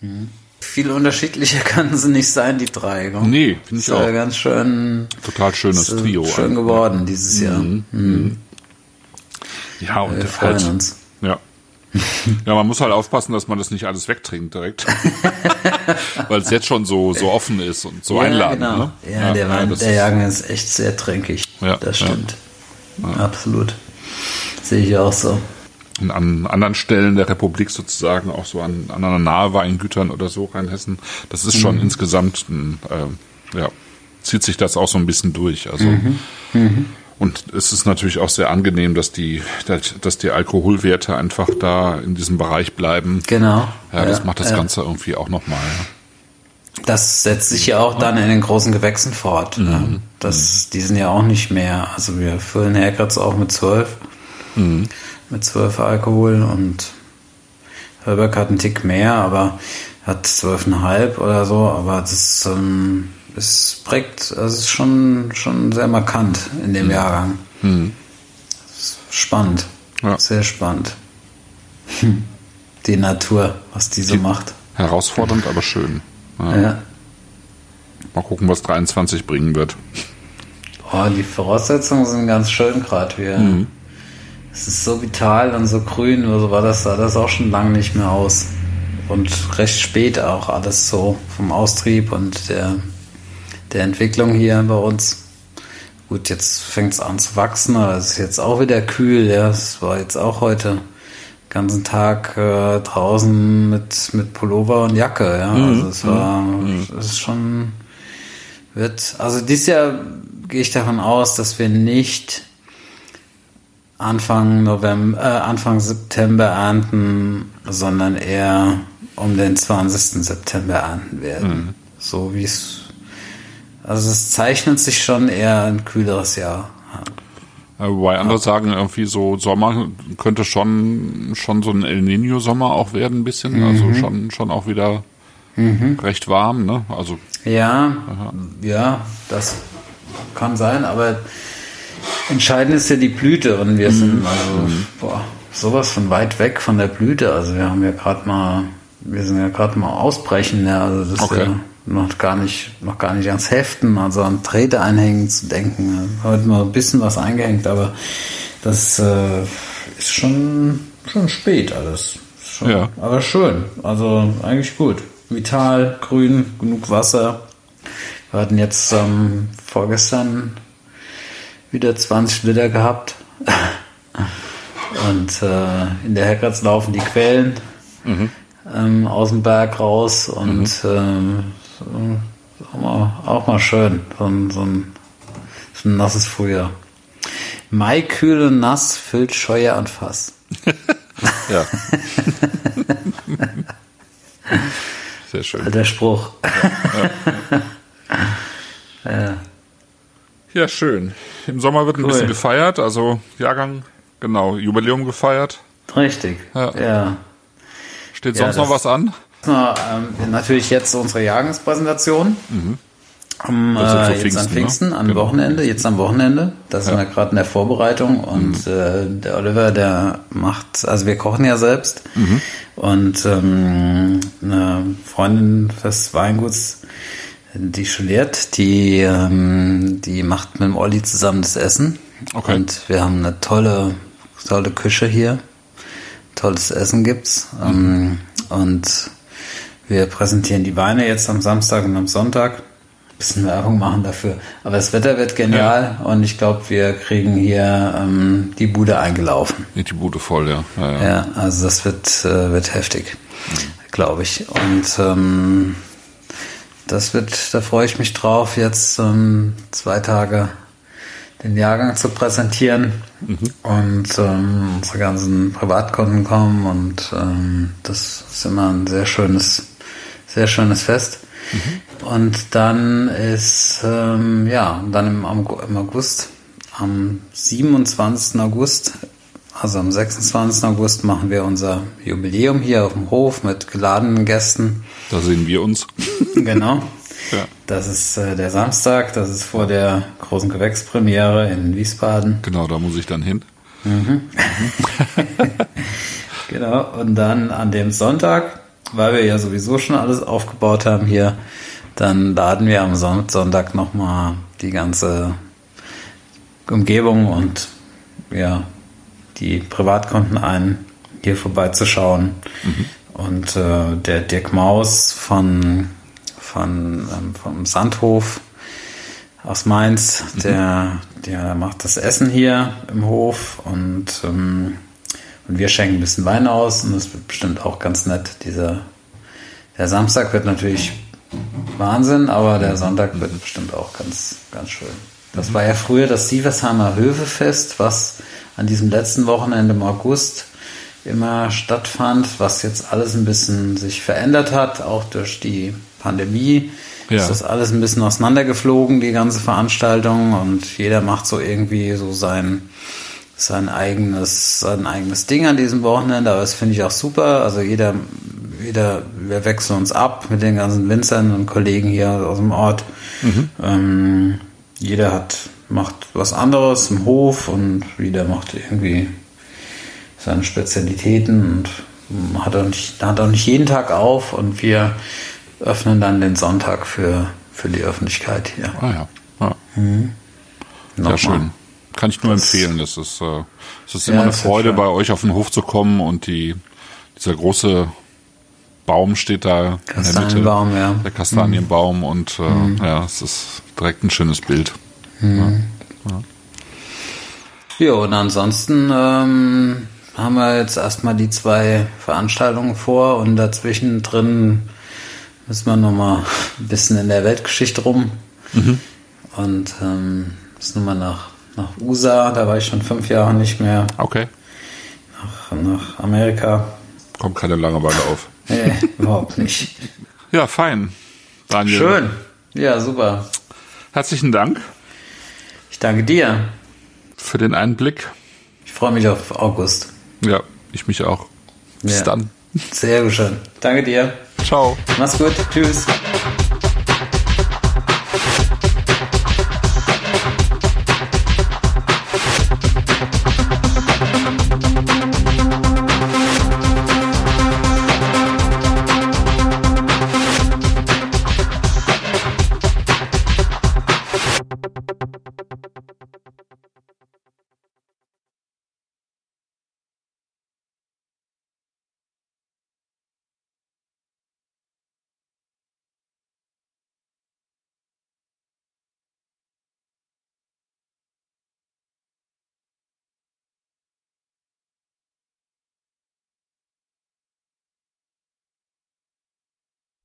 Mhm. Viel unterschiedlicher kann sie nicht sein, die drei. Gell? Nee, finde ich auch. Ja ganz schön. Total schönes Trio. Schön geworden dieses Jahr. Mhm. Mhm. Ja, und Wir halt, uns. Ja. Ja, man muss halt aufpassen, dass man das nicht alles wegtrinkt direkt. Weil es jetzt schon so, so offen ist und so ja, einladend. Genau. Ne? Ja, ja, der, Wein, ja, der Jagen ist echt sehr tränkig. Ja, das stimmt. Absolut. Sehe ich auch so. An anderen Stellen der Republik sozusagen, auch so an, an anderen Naheweingütern oder so Rheinhessen, das ist schon mhm. insgesamt, ein, äh, ja, zieht sich das auch so ein bisschen durch. Also mhm. Mhm. Und es ist natürlich auch sehr angenehm, dass die, dass die Alkoholwerte einfach da in diesem Bereich bleiben. Genau. Ja, das ja, macht das ja. Ganze irgendwie auch nochmal. Das setzt sich ja auch dann in den großen Gewächsen fort. Ne? Mhm. Das, die sind ja auch nicht mehr. Also wir füllen Herkratz auch mit zwölf. Mhm. Mit zwölf Alkohol und Herberg hat einen Tick mehr, aber hat zwölfeinhalb oder so. Aber das ähm, es prägt, also es ist schon, schon sehr markant in dem mhm. Jahrgang. Mhm. Spannend. Ja. Sehr spannend. Die Natur, was die so die macht. Herausfordernd, aber schön. Ja. ja. Mal gucken, was 23 bringen wird. Oh, die Voraussetzungen sind ganz schön gerade. Mhm. Es ist so vital und so grün, so war das, sah das auch schon lange nicht mehr aus. Und recht spät auch alles so vom Austrieb und der der Entwicklung hier bei uns. Gut, jetzt fängt es an zu wachsen, aber es ist jetzt auch wieder kühl. Ja, es war jetzt auch heute den ganzen Tag äh, draußen mit, mit Pullover und Jacke. Ja, mhm. also es war, mhm. es ist schon, wird, also dieses Jahr gehe ich davon aus, dass wir nicht Anfang November, äh, Anfang September ernten, sondern eher um den 20. September ernten werden. Mhm. So wie es also es zeichnet sich schon eher ein kühleres Jahr. Wobei andere sagen, irgendwie so Sommer könnte schon, schon so ein El Nino Sommer auch werden, ein bisschen. Also mhm. Also schon, schon auch wieder mhm. recht warm, ne? Also. Ja, aha. ja, das kann sein, aber entscheidend ist ja die Blüte und wir mhm. sind also, mhm. boah, sowas von weit weg von der Blüte. Also wir haben ja gerade mal, wir sind ja gerade mal ausbrechen, ja. Also das okay. ist ja noch gar nicht, noch gar nicht ans Heften, also an Drähte einhängen zu denken. Heute mal ein bisschen was eingehängt, aber das äh, ist schon, schon spät alles. Schon, ja. Aber schön. Also eigentlich gut. Vital, grün, genug Wasser. Wir hatten jetzt ähm, vorgestern wieder 20 Liter gehabt. Und äh, in der Heckratz laufen die Quellen mhm. ähm, aus dem Berg raus und mhm. ähm, auch mal, auch mal schön. So ein, so ein, so ein nasses Frühjahr. Mai kühl und nass füllt Scheuer und Fass. Ja. Sehr schön. Der Spruch. Ja, ja. ja. Ja, schön. Im Sommer wird ein cool. bisschen gefeiert, also Jahrgang, genau, Jubiläum gefeiert. Richtig. Ja. ja. Steht sonst noch was an? Na, ähm, natürlich jetzt unsere Jahrgangspräsentation. Mhm. Am, äh, jetzt Pfingsten, an Pfingsten, ne? am genau. Wochenende, jetzt am Wochenende. Da sind ja. wir gerade in der Vorbereitung und mhm. äh, der Oliver, der macht, also wir kochen ja selbst mhm. und ähm, eine Freundin des Weinguts, die studiert, die, ähm, die macht mit dem Olli zusammen das Essen okay. und wir haben eine tolle, tolle Küche hier, tolles Essen gibt's mhm. ähm, und wir präsentieren die Weine jetzt am Samstag und am Sonntag bisschen Werbung machen dafür. Aber das Wetter wird genial ja. und ich glaube, wir kriegen hier ähm, die Bude eingelaufen. Die Bude voll, ja. Ja, ja. ja also das wird, äh, wird heftig, mhm. glaube ich. Und ähm, das wird, da freue ich mich drauf, jetzt ähm, zwei Tage den Jahrgang zu präsentieren mhm. und ähm, unsere ganzen Privatkunden kommen und ähm, das ist immer ein sehr schönes, sehr schönes Fest. Mhm. Und dann ist, ähm, ja, dann im, im August, am 27. August, also am 26. August machen wir unser Jubiläum hier auf dem Hof mit geladenen Gästen. Da sehen wir uns. Genau. Ja. Das ist äh, der Samstag, das ist vor der großen Gewächspremiere in Wiesbaden. Genau, da muss ich dann hin. Mhm. genau, und dann an dem Sonntag weil wir ja sowieso schon alles aufgebaut haben hier, dann laden wir am Sonntag nochmal die ganze Umgebung und ja, die Privatkonten ein, hier vorbeizuschauen. Mhm. Und äh, der Dirk Maus von, von, ähm, vom Sandhof aus Mainz, mhm. der, der macht das Essen hier im Hof und ähm, und wir schenken ein bisschen Wein aus und das wird bestimmt auch ganz nett. Dieser, der Samstag wird natürlich Wahnsinn, aber der Sonntag wird bestimmt auch ganz, ganz schön. Das war ja früher das Sieversheimer Höfefest, was an diesem letzten Wochenende im August immer stattfand, was jetzt alles ein bisschen sich verändert hat, auch durch die Pandemie. Ja. Ist das alles ein bisschen auseinandergeflogen, die ganze Veranstaltung, und jeder macht so irgendwie so sein, sein eigenes, sein eigenes Ding an diesem Wochenende, aber das finde ich auch super. Also jeder, jeder, wir wechseln uns ab mit den ganzen Winzern und Kollegen hier aus dem Ort. Mhm. Ähm, jeder hat, macht was anderes im Hof und jeder macht irgendwie seine Spezialitäten und hat auch nicht, hat auch nicht jeden Tag auf und wir öffnen dann den Sonntag für, für die Öffentlichkeit hier. Ah ja. ja. Mhm. Sehr schön. Kann ich nur das empfehlen. Das ist, äh, es ist immer ja, eine Freude, bei euch auf den Hof zu kommen und die, dieser große Baum steht da in der Mitte. Ja. Der Kastanienbaum mhm. und äh, mhm. ja, es ist direkt ein schönes Bild. Mhm. Ja. ja. und ansonsten ähm, haben wir jetzt erstmal die zwei Veranstaltungen vor und dazwischen drin müssen wir nochmal ein bisschen in der Weltgeschichte rum. Mhm. Und ähm, müssen nochmal nach nach USA, da war ich schon fünf Jahre nicht mehr. Okay. Nach, nach Amerika. Kommt keine Langeweile auf. Nee, überhaupt nicht. Ja, fein. Daniel. Schön. Ja, super. Herzlichen Dank. Ich danke dir. Für den Einblick. Ich freue mich auf August. Ja, ich mich auch. Bis ja. dann. Sehr schön. Danke dir. Ciao. Mach's gut. Tschüss.